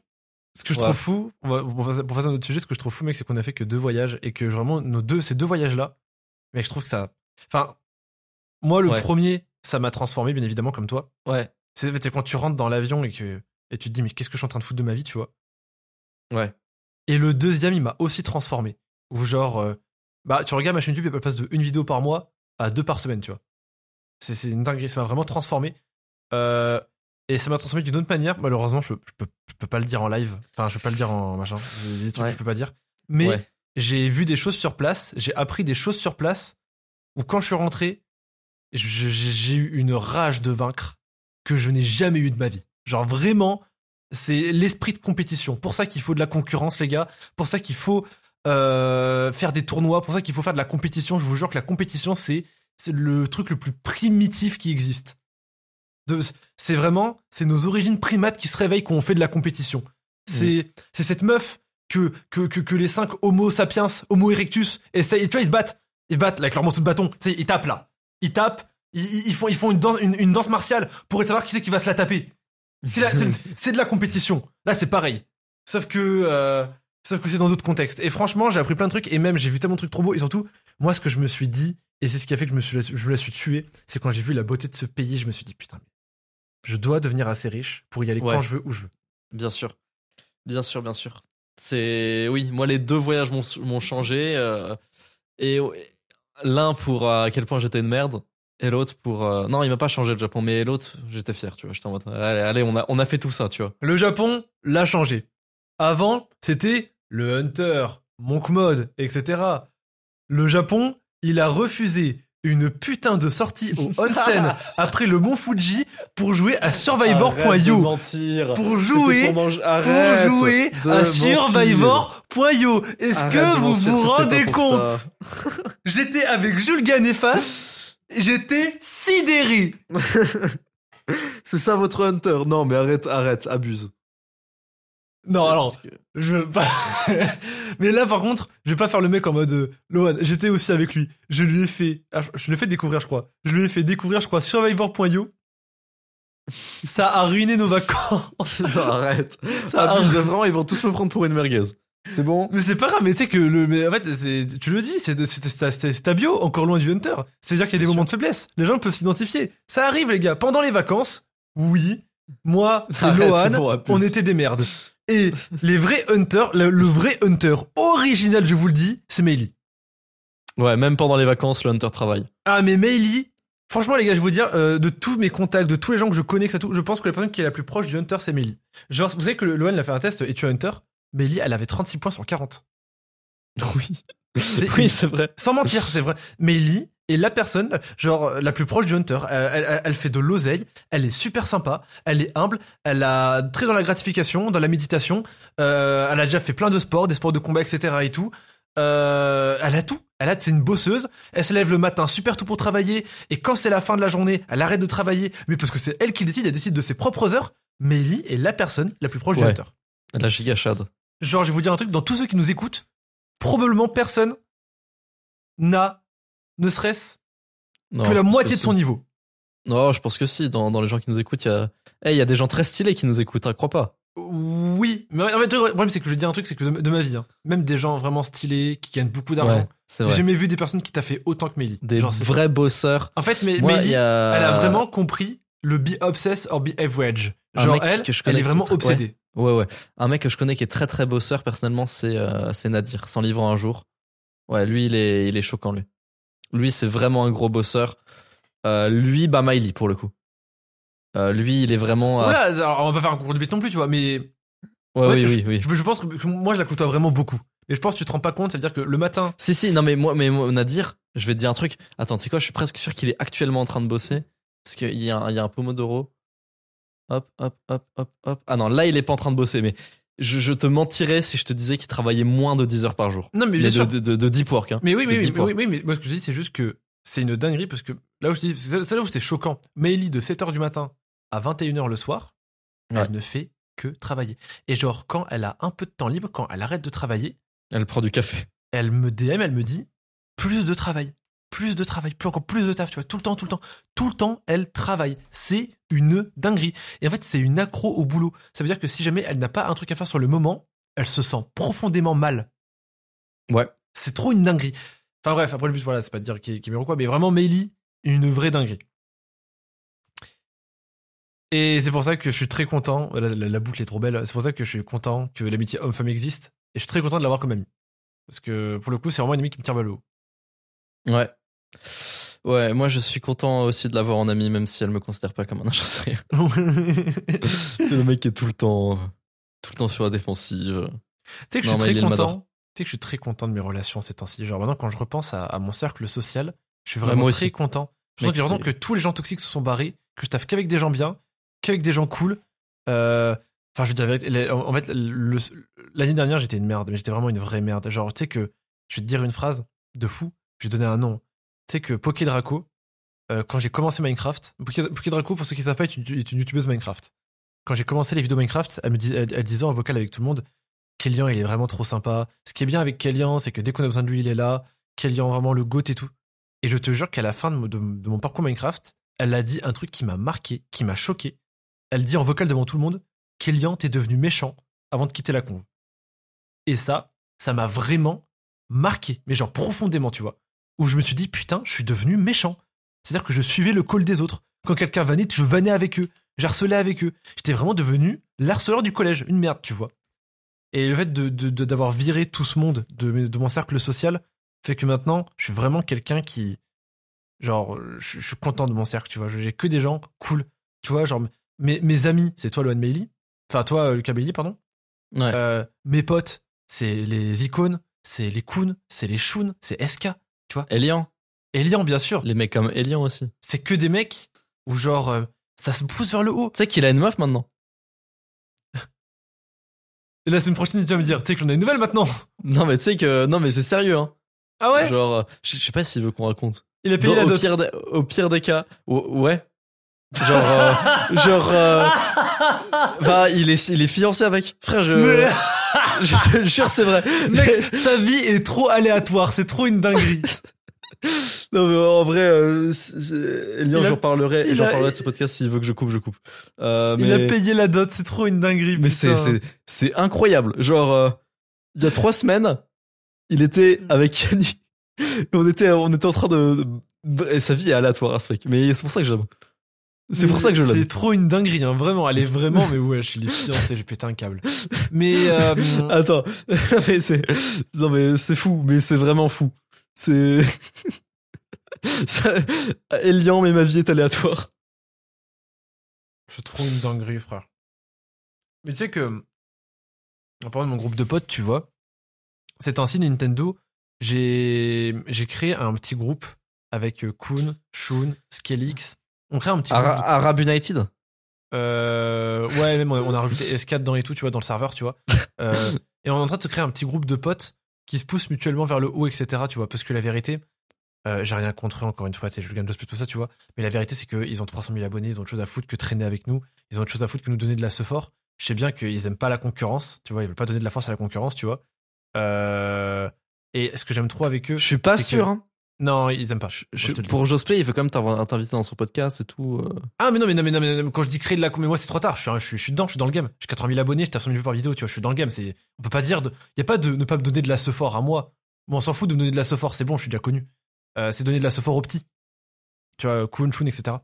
ce que je Ouais. trouve fou, on va- pour passer pour passer à un autre sujet, ce que je trouve fou, mec, c'est qu'on a fait que deux voyages et que vraiment, nos deux, ces deux voyages-là, mec, je trouve que ça. Enfin, moi, le Ouais. premier, ça m'a transformé, bien évidemment, comme toi. ouais, C'est quand tu rentres dans l'avion et que et tu te dis, mais qu'est-ce que je suis en train de foutre de ma vie, tu vois? ouais, Et le deuxième, il m'a aussi transformé. Ou genre, euh, bah, tu regardes ma chaîne YouTube, elle passe de une vidéo par mois à deux par semaine, tu vois. C'est une dinguerie, ça m'a vraiment transformé. Euh, et ça m'a transformé d'une autre manière. Malheureusement, je, je, peux, je peux pas le dire en live. Enfin, je peux pas le dire en machin. Des trucs Ouais. que je peux pas dire. Mais ouais. j'ai vu des choses sur place, j'ai appris des choses sur place où quand je suis rentré, j'ai eu une rage de vaincre que je n'ai jamais eu de ma vie. Genre vraiment, c'est l'esprit de compétition. Pour ça qu'il faut de la concurrence, les gars. Pour ça qu'il faut euh, faire des tournois. Pour ça qu'il faut faire de la compétition. Je vous jure que la compétition, c'est le truc le plus primitif qui existe. C'est vraiment, c'est nos origines primates qui se réveillent quand on fait de la compétition. C'est c'est cette meuf que, que, que, que les cinq Homo sapiens, Homo erectus, essayent. Et tu vois, ils se battent. Ils se battent là, avec leur morceau de bâton. Tu sais, ils tapent là. Ils tapent. Ils, font, ils font une, danse, une, une danse martiale pour savoir qui c'est qui va se la taper. C'est de la compétition. Là, c'est pareil. Sauf que, euh, sauf que c'est dans d'autres contextes. Et franchement, j'ai appris plein de trucs. Et même, j'ai vu tellement de trucs trop beaux. Et surtout, moi, ce que je me suis dit, et c'est ce qui a fait que je me suis, je me la suis tué, c'est quand j'ai vu la beauté de ce pays, je me suis dit, putain, je dois devenir assez riche pour y aller Ouais. quand je veux, où je veux. Bien sûr. Bien sûr, bien sûr. C'est. Oui, moi, les deux voyages m'ont m'ont changé. euh, Et l'un pour à quel point j'étais une merde. Et l'autre pour. euh, Non, il m'a pas changé le Japon, mais l'autre, j'étais fier, tu vois. J'étais en mode. Allez, allez, on a, on a fait tout ça, tu vois. Le Japon l'a changé. Avant, c'était le Hunter, Monk Mode, etc. Le Japon, il a refusé une putain de sortie au onsen après le mont Fuji pour jouer à Survivor.io. Pour jouer, pour, jouer à. Survivor.io. Est-ce que vous mentir, vous rendez compte. J'étais avec Jules Ganefas, j'étais sidéré. C'est ça votre Hunter Non, mais arrête, arrête, abuse. Non, alors, que- je veux pas. Mais là, par contre, je vais pas faire le mec en mode euh, Lohan. J'étais aussi avec lui. Je lui ai fait, ah, je- lui ai fait découvrir, je crois. Je lui ai fait découvrir, je crois, Survivor.io. Ça a ruiné nos vacances. Non, arrête. Ça a Abuse, vraiment, ils vont tous me prendre pour une merguez. C'est bon Mais c'est pas grave, mais tu sais que le, mais en fait, tu le dis, c'est, de- c'est, c'est, c'est- c'est ta bio, encore loin du hunter. C'est-à-dire qu'il y a des moments de faiblesse. Les gens peuvent s'identifier. Ça arrive, les gars. Pendant les vacances, oui, moi et Lohan, bon, on était des merdes. Et les vrais hunters, le, le vrai hunter original, je vous le dis, c'est Meili. Ouais, même pendant les vacances, le Hunter travaille. Ah, mais Meili, franchement, les gars, je vais vous dire, euh, de tous mes contacts, de tous les gens que je connais, que ça tout, je pense que la personne qui est la plus proche du hunter, c'est Meili. Genre, vous savez que Lohan l'a fait un test, et tu es hunter? Meili, elle avait 36 points sur 40. Oui. C'est Oui, c'est vrai. Sans mentir, c'est vrai. Meili est la personne, genre, la plus proche du hunter. Elle, elle- elle fait de l'oseille, elle est super sympa, elle est humble, elle a très dans la gratification, dans la méditation. Euh, elle a déjà fait plein de sports, des sports de combat, etc. et tout. Euh, elle a tout. Elle a, c'est une bosseuse. Elle se lève le matin super tôt pour travailler. Et quand c'est la fin de la journée, elle arrête de travailler. Mais parce que c'est elle qui décide, elle décide de ses propres heures. Meili est la personne la plus proche du hunter. La gigachade. Genre, je vais vous dire un truc, dans tous ceux qui nous écoutent, probablement personne n'a, ne serait-ce que la moitié de son niveau. Non, je pense que si. Dans, dans les gens qui nous écoutent, il y a. Il y a des gens très stylés qui nous écoutent, hein, crois pas. Oui, mais en fait, le problème c'est que je dis un truc, c'est que de, ma vie, hein, même des gens vraiment stylés, qui gagnent beaucoup d'argent, Ouais, j'ai jamais vu des personnes qui taffent autant que Meili. Des Genre, vrais bosseurs. En fait, mais, Moi, a. elle a vraiment compris le be obsessed or be average. Un Genre mec elle, que je elle est vraiment très- obsédée. Ouais, ouais. Un mec que je connais qui est très très bosseur, personnellement, c'est euh, c'est Nadir, sans livre un jour. Ouais, lui, il est, il est choquant, lui. Lui, c'est vraiment un gros bosseur. Euh, lui, bah, Miley, pour le coup. Euh, lui, il est vraiment. Voilà, alors on va pas faire un concours de bête non plus, tu vois, mais Ouais, ouais, oui, oui, oui. Je, je pense que, que moi je la côtoie vraiment beaucoup. Et je pense que tu te rends pas compte, ça veut dire que le matin, Si, si, non, mais moi, mais moi, Nadir, je vais te dire un truc. Attends, tu sais quoi, je suis presque sûr qu'il est actuellement en train de bosser. Parce qu'il y, a un- il y a un Pomodoro. Hop, hop, hop, hop, hop. Ah non, là, il est pas en train de bosser, mais je, je te mentirais si je te disais qu'il travaillait moins de 10 heures par jour. non mais Mais bien sûr, de, de, de deep work, hein. Mais oui, oui, oui, oui, mais moi ce que je dis, c'est juste que c'est une dinguerie parce que là où je dis, c'est c'est là où c'était choquant. Meili de 7h du matin à 21h le soir, Ouais. elle ne fait que travailler. Et genre, quand elle a un peu de temps libre, quand elle arrête de travailler, Elle prend du café. elle me DM, elle me dit plus de travail, plus de travail, plus encore plus de taf, tu vois, tout le temps, tout le temps, tout le temps, elle travaille. C'est une dinguerie. Et en fait, c'est une accro au boulot. Ça veut dire que si jamais elle n'a pas un truc à faire sur le moment, elle se sent profondément mal. Ouais. C'est trop une dinguerie. Enfin bref, après le but, voilà, c'est pas de dire qu'il est, est quoi, mais vraiment Meili, une vraie dinguerie. Et c'est pour ça que je suis très content, la, la- la boucle est trop belle, c'est pour ça que je suis content que l'amitié homme-femme existe, et je suis très content de l'avoir comme ami. Parce que pour le coup, c'est vraiment une amie qui me tire vers le haut. Ouais. Ouais, moi, je suis content aussi de l'avoir en ami, même si elle me considère pas comme un rien. C'est le mec qui est tout le temps, tout le temps sur la défensive. Tu sais que je suis très content. Tu sais que je suis très content de mes relations ces temps-ci. Genre maintenant, quand je repense à, à mon cercle social, je suis Ouais, vraiment moi très aussi. content. Je sens que que tous les gens toxiques se sont barrés, que je taffe qu'avec des gens bien, qu'avec des gens cool. Euh, Enfin, je veux dire, les- en fait, l'année dernière, j'étais une merde, mais j'étais vraiment une vraie merde. Genre, tu sais que, je vais te dire une phrase de fou, je te donner un nom. Tu sais que Poké Draco, euh, quand j'ai commencé Minecraft, Poké, Draco, pour ceux qui ne savent pas, est une, une youtubeuse Minecraft. Quand j'ai commencé les vidéos Minecraft, elle me dis, elle, disait en vocal avec tout le monde, Kélian, il est vraiment trop sympa. Ce qui est bien avec Kélian, c'est que dès qu'on a besoin de lui, il est là. Kélian, vraiment le goat et tout. Et je te jure qu'à la fin de mon parcours Minecraft, elle a dit un truc qui m'a marqué, qui m'a choqué. Elle dit en vocal devant tout le monde, Kélian, t'es devenu méchant avant de quitter la conve. Et ça, ça m'a vraiment marqué, mais genre profondément, tu vois. Où je me suis dit, putain, je suis devenu méchant. C'est-à-dire que je suivais le call des autres. Quand quelqu'un vannait, je vannais avec eux. J'harcelais avec eux. J'étais vraiment devenu l'harceleur du collège. Une merde, tu vois. Et le fait de, de- de- d'avoir viré tout ce monde de, mon cercle social fait que maintenant, je suis vraiment quelqu'un qui, Genre, je, je suis content de mon cercle, tu vois. J'ai que des gens cool. Tu vois, genre, mes, mes amis, c'est toi, Loan Meili. Enfin, toi, euh, Lucas Bailey, pardon. Ouais. Euh, mes potes, c'est les icônes, c'est les Kun, c'est les Shun, c'est SK. Elian. Elian, bien sûr. Les mecs comme Elian aussi. C'est que des mecs où, genre, euh, ça se pousse vers le haut. Tu sais qu'il a une meuf maintenant. Et la semaine prochaine, tu vas me dire, tu sais que j'en ai une nouvelle maintenant. Non, mais tu sais que. Non, mais c'est sérieux, hein. Ah ouais? Genre, euh, je sais pas s'il veut qu'on raconte. Il a payé Dans- la au, dot. pire des, au pire des cas. ou- Ouais. Genre. euh, genre. euh, bah, il est, il est fiancé avec. Frère, je. Mais- je te le jure, c'est vrai. Mec, sa vie est trop aléatoire, c'est trop une dinguerie. Non mais en vrai, euh, Elian, j'en parlerai, il j'en parlerai de ce podcast s'il veut que je coupe, je coupe. Euh, mais Il a payé la dot, c'est trop une dinguerie. mais c'est c'est c'est incroyable. Genre, euh, il y a trois semaines, il était avec Yannick. on était on était en train de, et sa vie est aléatoire à ce mec. Mais c'est pour ça que je l'aime. C'est pour ça que je l'aime. C'est trop une dinguerie, hein, vraiment. Elle est vraiment, mais ouais, je les fiancé, j'ai pété un câble. Mais euh, Attends, mais c'est non mais c'est fou, mais c'est vraiment fou. C'est Ça- Elian, mais ma vie est aléatoire. c'est trop une dinguerie, frère. Mais tu sais que, en parlant de mon groupe de potes, tu vois, ces temps-ci, Nintendo, j'ai j'ai créé un petit groupe avec Kun, Shun, Skelix. On crée un petit Ara- de- Arab United. Euh, ouais, même on a, rajouté S4 dans et tout, tu vois, dans le serveur, tu vois. Euh, et on est en train de se créer un petit groupe de potes qui se poussent mutuellement vers le haut, etc., tu vois. Parce que la vérité, euh, j'ai rien contre eux, encore une fois, tu sais, je gagne tout ça, tu vois. Mais la vérité, c'est qu'ils ont 300 000 abonnés, ils ont autre chose à foutre que traîner avec nous. Ils ont autre chose à foutre que nous donner de la sephore. Je sais bien qu'ils aiment pas la concurrence, tu vois, ils veulent pas donner de la force à la concurrence, tu vois. Euh, et ce que j'aime trop avec eux. Je suis pas que- sûr. Hein. Non, ils aiment pas. Je- je pour Josplay, il veut quand même t'inviter dans son podcast et tout. euh. Ah mais non mais non mais non mais, non, mais quand je dis créer de la com mais moi c'est trop tard je suis, je suis je suis dedans je suis dans le game j'ai 80 000 abonnés je tape 100 000 vues par vidéo tu vois je suis dans le game c'est on peut pas dire de y a pas de ne pas me donner de la sephore à moi moi on s'en fout de me donner de la sephore c'est bon je suis déjà connu euh, c'est donner de la sephore aux petits tu vois Kun Chun etc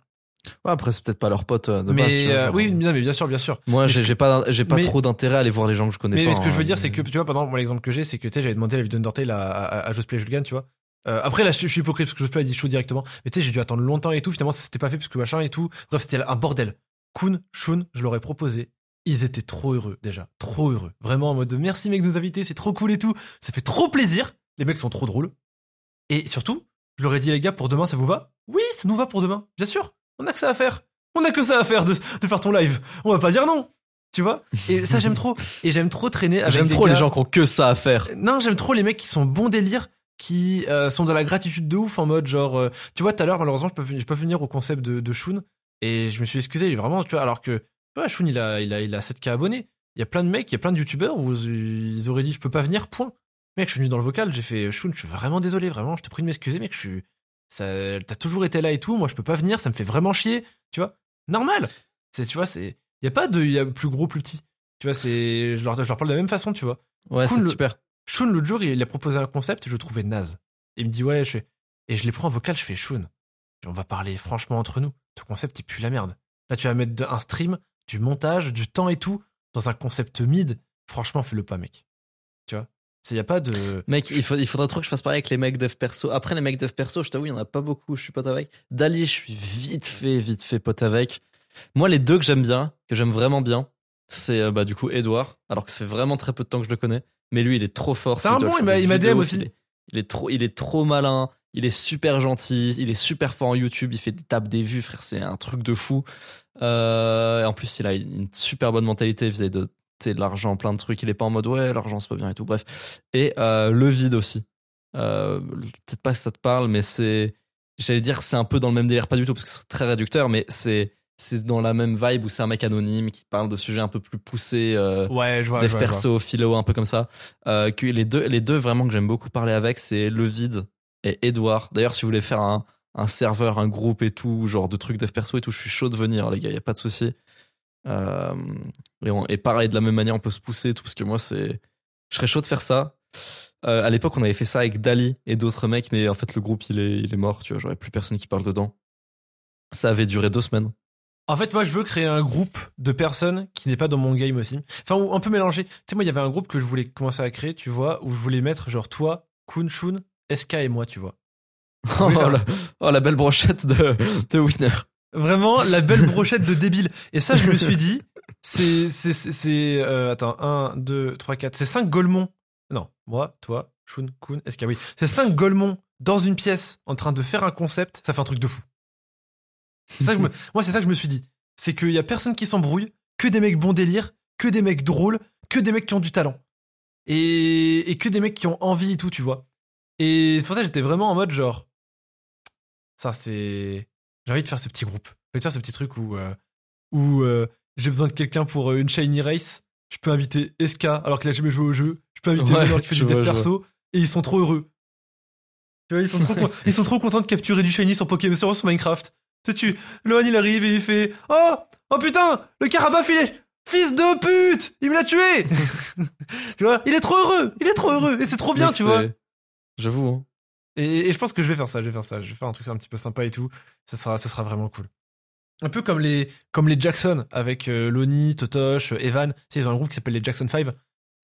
Ouais, après, c'est peut-être pas leur pote euh, de base. tu mais vois, genre. oui non, mais bien sûr bien sûr Moi, j'ai pas, j'ai pas mais- trop d'intérêt à aller voir les gens que je connais mais, pas. mais ce que je veux hein. dire c'est que tu vois pendant moi l'exemple que j'ai c'est que tu sais j'avais demandé la vidéo d'Undertale à, à, à Play Julgan tu vois Euh, après là je, je suis hypocrite parce que Just Play a dit chaud directement mais tu sais j'ai dû attendre longtemps et tout finalement ça s'était pas fait parce que machin et tout. Bref c'était un bordel. Kun Shun je leur ai proposé. Ils étaient trop heureux déjà. Trop heureux. Vraiment en mode de, merci mec de nous inviter c'est trop cool et tout. Ça fait trop plaisir. Les mecs sont trop drôles. Et surtout je leur ai dit les gars pour demain ça vous va? Oui ça nous va pour demain. Bien sûr. On a que ça à faire. On a que ça à faire de, de faire ton live. On va pas dire non. Tu vois? Et ça j'aime trop. Et j'aime trop traîner avec J'aime trop les gens qui ont que ça à faire. non, j'aime trop les mecs qui sont bons délire, qui euh, sont dans la gratitude de ouf en mode genre, euh, tu vois, tout à l'heure malheureusement je peux, je peux venir au concept de, de Shun et je me suis excusé vraiment, tu vois, alors que tu vois, Shun il a, il a, il a 7k abonnés. Il y a plein de mecs, il y a plein de youtubeurs où ils auraient dit je peux pas venir, point. Mec, je suis venu dans le vocal, j'ai fait Shun, je suis vraiment désolé, vraiment, je te prie de m'excuser, mec, je suis, ça, t'as toujours été là et tout, moi je peux pas venir, ça me fait vraiment chier, tu vois, normal. C'est, tu vois, c'est, il y a pas de, il y a plus gros, plus petit. Tu vois, c'est, je leur, je leur parle de la même façon, tu vois. Ouais, Cool, c'est super. Shun, l'autre jour, il a proposé un concept, je le trouvais naze. Il me dit, ouais, je fais... Et je l'ai pris en vocal, je fais, Shun, on va parler franchement entre nous. Ton concept, il pue la merde. Là, tu vas mettre un stream, du montage, du temps et tout, dans un concept mid. Franchement, fais-le pas, mec. Tu vois? Il y a pas de... Mec, il, faut, il faudrait trop que je fasse pareil avec les mecs dev perso. Après, les mecs dev perso, je t'avoue, il y en a pas beaucoup, je suis pote avec. Dali, je suis vite fait, vite fait pote avec. Moi, les deux que j'aime bien, que j'aime vraiment bien, c'est euh, bah, du coup Edouard, alors que c'est vraiment très peu de temps que je le connais. Mais lui, il est trop fort. C'est un bon, il il aussi. Il est, il est trop, il est trop malin. Il est super gentil. Il est super fort en YouTube. Il fait des tapes des vues, frère. C'est un truc de fou. Euh, et en plus, il a une super bonne mentalité vis-à-vis de, tu sais, de l'argent, plein de trucs. Il est pas en mode ouais, l'argent c'est pas bien et tout. Bref. Et euh, le vide aussi. Euh, Peut-être pas que ça te parle, mais c'est, j'allais dire, c'est un peu dans le même délire, pas du tout parce que c'est très réducteur, mais c'est, c'est dans la même vibe où c'est un mec anonyme qui parle de sujets un peu plus poussés. Euh, Ouais, je vois, dev je vois, je vois. perso, philo, un peu comme ça. Euh, que les deux, les deux vraiment que j'aime beaucoup parler avec, c'est Le Vide et Edouard. D'ailleurs, si vous voulez faire un, un serveur, un groupe et tout, genre de trucs dev perso et tout, je suis chaud de venir, les gars, y a pas de souci. Euh, et, on- et pareil, de la même manière, on peut se pousser et tout, parce que moi, c'est, je serais chaud de faire ça. Euh, à l'époque, on avait fait ça avec Dali et d'autres mecs, mais en fait, le groupe, il est, il est mort, tu vois, j'aurais plus personne qui parle dedans. Ça avait duré deux semaines. En fait, moi, je veux créer un groupe de personnes qui n'est pas dans mon game aussi. Enfin, ou un peu mélangé. Tu sais, moi, il y avait un groupe que je voulais commencer à créer, tu vois, où je voulais mettre, genre, toi, Kun, Shun, SK et moi, tu vois. Oh, Oui, la, oh, la belle brochette de, de Winner. Vraiment, la belle brochette de débile. Et ça, je me suis dit, c'est, c'est, c'est, c'est, euh, attends, 1, 2, 3, 4, c'est 5 Golemons. Non, moi, toi, Shun, Kun, Eska, oui. C'est 5 Golemons dans une pièce en train de faire un concept, ça fait un truc de fou. Ça me- moi, c'est ça que je me suis dit. C'est qu'il y a personne qui s'embrouille, que des mecs bons délire, que des mecs drôles, que des mecs qui ont du talent. Et, et que des mecs qui ont envie et tout, tu vois. Et c'est pour ça que j'étais vraiment en mode genre, ça c'est, j'ai envie de faire ce petit groupe. J'ai envie de faire ce petit truc où, euh, où euh, j'ai besoin de quelqu'un pour euh, une shiny race. Je peux inviter SK alors qu'il a jamais joué au jeu. Je peux inviter Ouais, qui fait du dev perso et ils sont trop heureux. Tu vois, ils sont trop, ils sont trop contents de capturer du shiny sur Pokémon sur Minecraft. Tu sais, tu, Lohan il arrive et il fait Oh Oh putain Le Carabaf il est Fils de pute Il me l'a tué Tu vois Il est trop heureux Il est trop heureux Et c'est trop bien, tu vois J'avoue. hein. et, et je pense que je vais faire ça, je vais faire ça. Je vais faire un truc un petit peu sympa et tout. Ça sera, ça sera vraiment cool. Un peu comme les, comme les Jackson avec euh, Lonnie, Totosh, Evan. Tu sais, ils ont un groupe qui s'appelle les Jackson 5.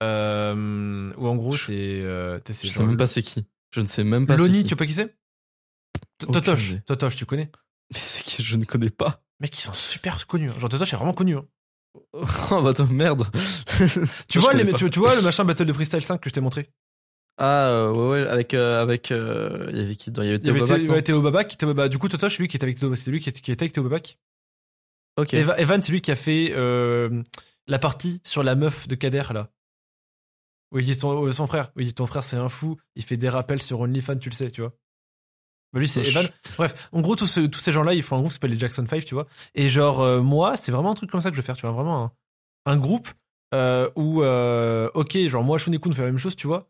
Euh, où en gros, c'est. Euh, sais, Je sais même pas c'est qui. Je ne sais même pas Lonnie, tu vois pas qui c'est? Totosh. Totosh, tu connais? Mais c'est qui Je ne connais pas. Mec, ils sont super connus. hein. Genre, Totosh est vraiment connu. hein. Oh bah merde. Tu, vois, les, tu, tu vois le machin Battle de Freestyle 5 que je t'ai montré? Ah euh, ouais ouais avec euh, avec euh, il y avait qui dedans? Il y avait Théo Babac, ouais, Théo Babac. Théo Babac. Du coup, Totosh, lui qui était avec Théo, lui qui était, qui était avec Théo Babac. Ok. Eva- Evan, c'est lui qui a fait la partie sur la meuf de Kader, là. Où il dit ton, euh, son frère. Dit ton frère, c'est un fou. Il fait des rappels sur OnlyFans, tu le sais, tu vois. Bah, lui, c'est. Evan. Bref, en gros, tous, ce- tous ces gens-là, ils font un groupe qui s'appelle les Jackson 5, tu vois. Et genre, euh, moi, c'est vraiment un truc comme ça que je vais faire, tu vois. Vraiment un, un groupe euh, où, euh, ok, genre, moi, Shun et Kun, on fait la même chose, tu vois.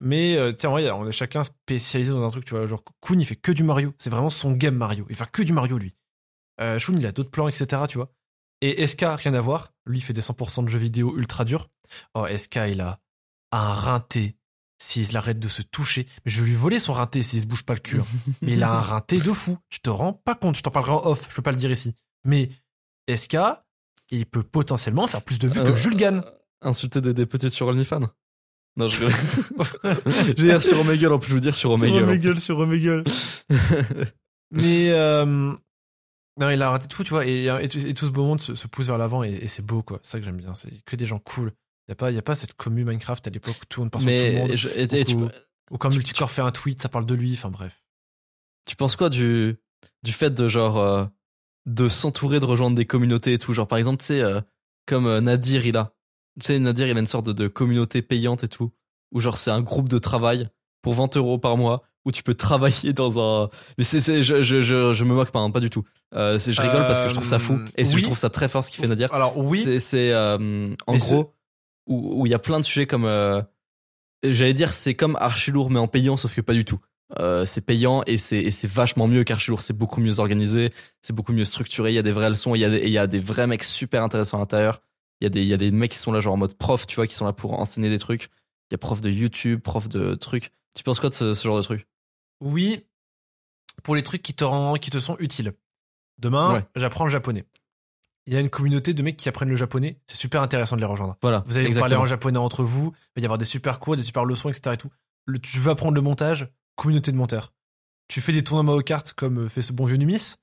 Mais, tiens, en vrai, on est chacun spécialisé dans un truc, tu vois. Genre, Kun, il fait que du Mario. C'est vraiment son game Mario. Il fait que du Mario, lui. Shun, il a d'autres plans, etc., tu vois. Et SK, rien à voir. Lui, il fait des 100% de jeux vidéo ultra durs. Oh, SK, il a un rinté. S'il arrête de se toucher. Mais je vais lui voler son rinté s'il se bouge pas le cul. hein. Mais il a un rinté de fou. Tu te rends pas compte. Je t'en parlerai en off. Je peux pas le dire ici. Mais SK, il peut potentiellement faire plus de vues que Euh, Jules Gann. Insulter des, des petites sur OnlyFans? Non, je Je vais dire sur Omegle en plus, je veux dire sur Omegle. en plus. sur Omegle. Mais euh, non, il a arrêté de fou, tu vois. Et, et tout, et tout ce beau monde se, se pousse vers l'avant et, et c'est beau, quoi. C'est ça que j'aime bien. C'est que des gens cool. Il y a a pas cette commu Minecraft à l'époque où tout le monde parle sur tout le Mais monde. je- et- et tu, Ou- Ou quand Multicore fait un tweet, ça parle de lui. Enfin bref. tu penses quoi du du fait de genre euh, de s'entourer de rejoindre des communautés et tout? Genre par exemple tu sais euh, comme euh, Nadir il a tu sais Nadir il a une sorte de, de communauté payante et tout où genre c'est un groupe de travail pour 20 euros par mois où tu peux travailler dans un mais c'est c'est je, je, je, je me moque pas hein, pas du tout euh, je rigole parce que je trouve ça fou et oui. je trouve ça très fort ce qu'il fait Nadir Alors oui. c'est c'est euh, en Mais gros où il y a plein de sujets comme euh, j'allais dire c'est comme Archilour mais en payant sauf que pas du tout. Euh, c'est payant et c'est vachement mieux qu'Archilour, c'est beaucoup mieux organisé, c'est beaucoup mieux structuré, il y a des vraies leçons, il y a il y a des vrais mecs super intéressants à l'intérieur. Il y a des il y a des mecs qui sont là genre en mode prof, tu vois, qui sont là pour enseigner des trucs. Il y a prof de YouTube, prof de trucs. Tu penses quoi de ce, ce genre de truc? Oui, pour les trucs qui te, rendent, qui te sont utiles. Demain, Ouais. j'apprends le japonais. Il y a une communauté de mecs qui apprennent le japonais. C'est super intéressant de les rejoindre. Voilà. Vous allez vous parler en japonais entre vous. Il va y avoir des super cours, des super leçons, etc. Et tout. Le- tu veux apprendre le montage, communauté de monteurs. Tu fais des tournois Mario Kart comme euh, fait ce bon vieux Numis.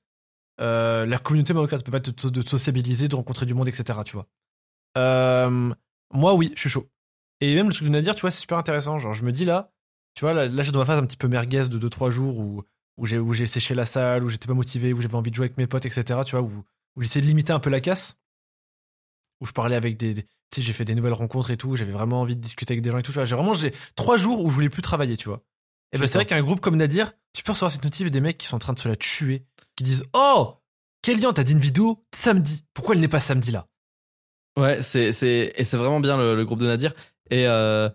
Euh, la communauté Mario Kart peut de, te- de te sociabiliser, de rencontrer du monde, etc. Tu vois. Euh, moi, oui, je suis chaud. Et même le truc de Nadir, tu vois, c'est super intéressant. Genre, je me dis là, tu vois, là, là j'ai dans ma phase un petit peu merguez de 2-3 jours où, où j'ai où j'ai séché la salle, où j'étais pas motivé, où j'avais envie de jouer avec mes potes, etc. Tu vois, où, où j'essayais de limiter un peu la casse? Où je parlais avec des. des- tu sais, j'ai fait des nouvelles rencontres et tout. J'avais vraiment envie de discuter avec des gens et tout. tu vois. J'ai vraiment j'ai trois jours où je voulais plus travailler, tu vois. Et ben c'est vrai qu'un groupe comme Nadir, tu peux recevoir cette notif et des mecs qui sont en train de se la tuer, qui disent Oh Kélian, t'as dit une vidéo samedi. Pourquoi elle n'est pas samedi là? Ouais, c'est c'est et c'est vraiment bien le, le groupe de Nadir et euh,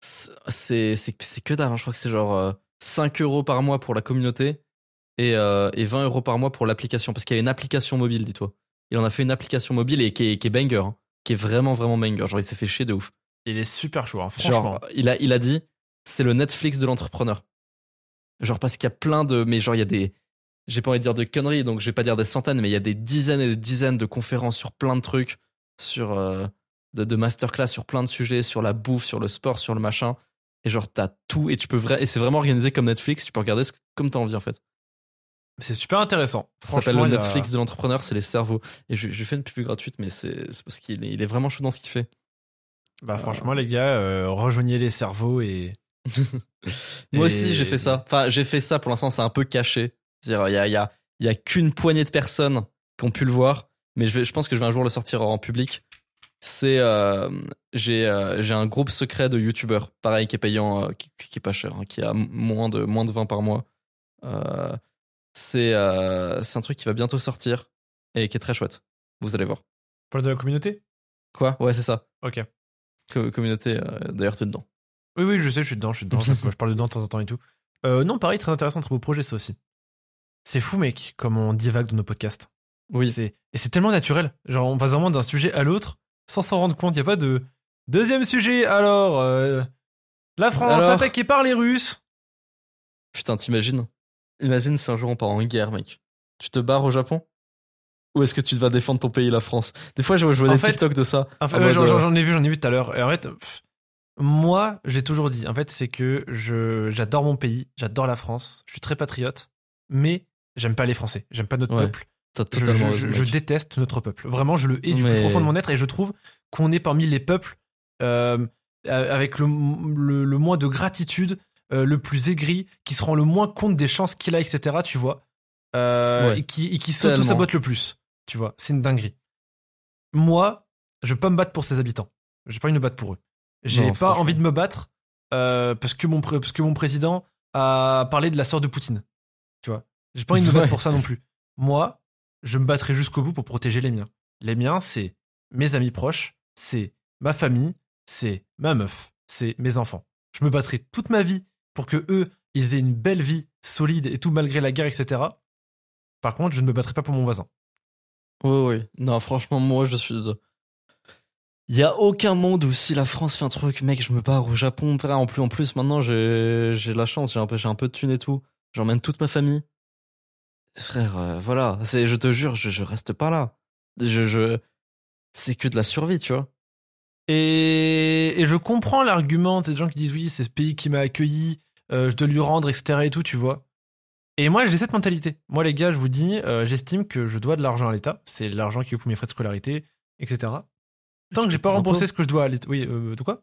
c'est c'est c'est que dalle. hein. Je crois que c'est genre euh, 5 euros par mois pour la communauté et euh, et 20 euros par mois pour l'application parce qu'il y a une application mobile, dis-toi. Il en a fait une application mobile et qui est, qui est banger, hein, qui est vraiment vraiment banger. Genre il s'est fait chier de ouf. Il est super chaud, hein, franchement. Genre il a il a dit c'est le Netflix de l'entrepreneur. Genre parce qu'il y a plein de mais genre il y a des j'ai pas envie de dire de conneries donc je vais pas dire des centaines mais il y a des dizaines et des dizaines de conférences sur plein de trucs sur euh, de, de masterclass sur plein de sujets sur la bouffe sur le sport sur le machin et genre t'as tout et tu peux vrai et c'est vraiment organisé comme Netflix tu peux regarder ce- comme t'as envie en fait. C'est super intéressant. Ça s'appelle le a- Netflix de l'entrepreneur, c'est les cerveaux. Et je, je fais une pub gratuite, mais c'est parce qu'il est, il est vraiment chaud dans ce qu'il fait. Bah, franchement, les gars, euh, rejoignez les cerveaux et. Moi Et- aussi, j'ai fait ça. Enfin, j'ai fait ça pour l'instant, c'est un peu caché. C'est-à-dire, il y a, y a, y a qu'une poignée de personnes qui ont pu le voir, mais je, vais, je pense que je vais un jour le sortir en public. C'est, euh, j'ai, euh, j'ai un groupe secret de youtubeurs, pareil, qui est payant, euh, qui, qui est pas cher, hein, qui a moins de, moins de 20 par mois. Euh, c'est, euh, c'est un truc qui va bientôt sortir et qui est très chouette. Vous allez voir. Parle de la communauté? Quoi? Ouais, c'est ça. Ok. Co- communauté, euh, d'ailleurs, t'es dedans. Oui, oui, je sais, je suis dedans, je suis dedans. je parle dedans de temps en temps et tout. Euh, non, pareil, très intéressant, très beau projet, ça aussi. C'est fou, mec, comme on divague dans nos podcasts. Oui. C'est- Et c'est tellement naturel. Genre, on passe vraiment d'un sujet à l'autre sans s'en rendre compte. Il n'y a pas de deuxième sujet. Alors, euh, la France Alors attaquée par les Russes. Putain, t'imagines? Imagine si un jour on part en guerre, mec. Tu te barres au Japon? Ou est-ce que tu vas défendre ton pays, la France? Des fois, je vois, je vois En des fait- TikTok de ça. En fait, ouais, j'en, euh, j'en- ai vu, j'en ai vu tout à l'heure. Et en fait, pff, moi, j'ai toujours dit, en fait, c'est que je, j'adore mon pays, j'adore la France, je suis très patriote, mais j'aime pas les Français, j'aime pas notre Ouais, peuple. Je, je- déteste notre peuple. Vraiment, je le hais du Mais- plus profond de mon être et je trouve qu'on est parmi les peuples euh, avec le, le, le moins de gratitude, euh, le plus aigri, qui se rend le moins compte des chances qu'il a, etc. Tu vois, Euh, Ouais. et qui, et qui s'auto-sabote le plus. Tu vois, c'est une dinguerie. Moi, je veux pas me battre pour ses habitants. J'ai pas envie de me battre pour eux. J'ai pas envie de me battre euh, parce que mon parce que mon président a parlé de la sœur de Poutine. Tu vois, j'ai pas envie de me battre pour ça non plus. Moi, je me battrai jusqu'au bout pour protéger les miens. Les miens, c'est mes amis proches, c'est ma famille, c'est ma meuf, c'est mes enfants. Je me battrai toute ma vie pour que eux, ils aient une belle vie solide et tout malgré la guerre, etc. Par contre, je ne me battrai pas pour mon voisin. Oui, oui. Non, franchement, moi, je suis. Il y a aucun monde où si la France fait un truc, mec, je me barre au Japon. frère. En plus, en plus, maintenant, j'ai j'ai la chance, j'ai un peu, j'ai un peu de thunes et tout. J'emmène toute ma famille. Frère, euh, voilà. C'est, je te jure, je, je reste pas là. Je, je, c'est que de la survie, tu vois. Et, et je comprends l'argument de ces gens qui disent oui, c'est ce pays qui m'a accueilli, euh, je dois lui rendre, etc. et tout, tu vois. Et moi, j'ai cette mentalité. Moi, les gars, je vous dis, euh, j'estime que je dois de l'argent à l'État. C'est l'argent qui est pour mes frais de scolarité, etc. Tant que j'ai pas remboursé impôts. ce que je dois à l'État. Oui, euh, de quoi?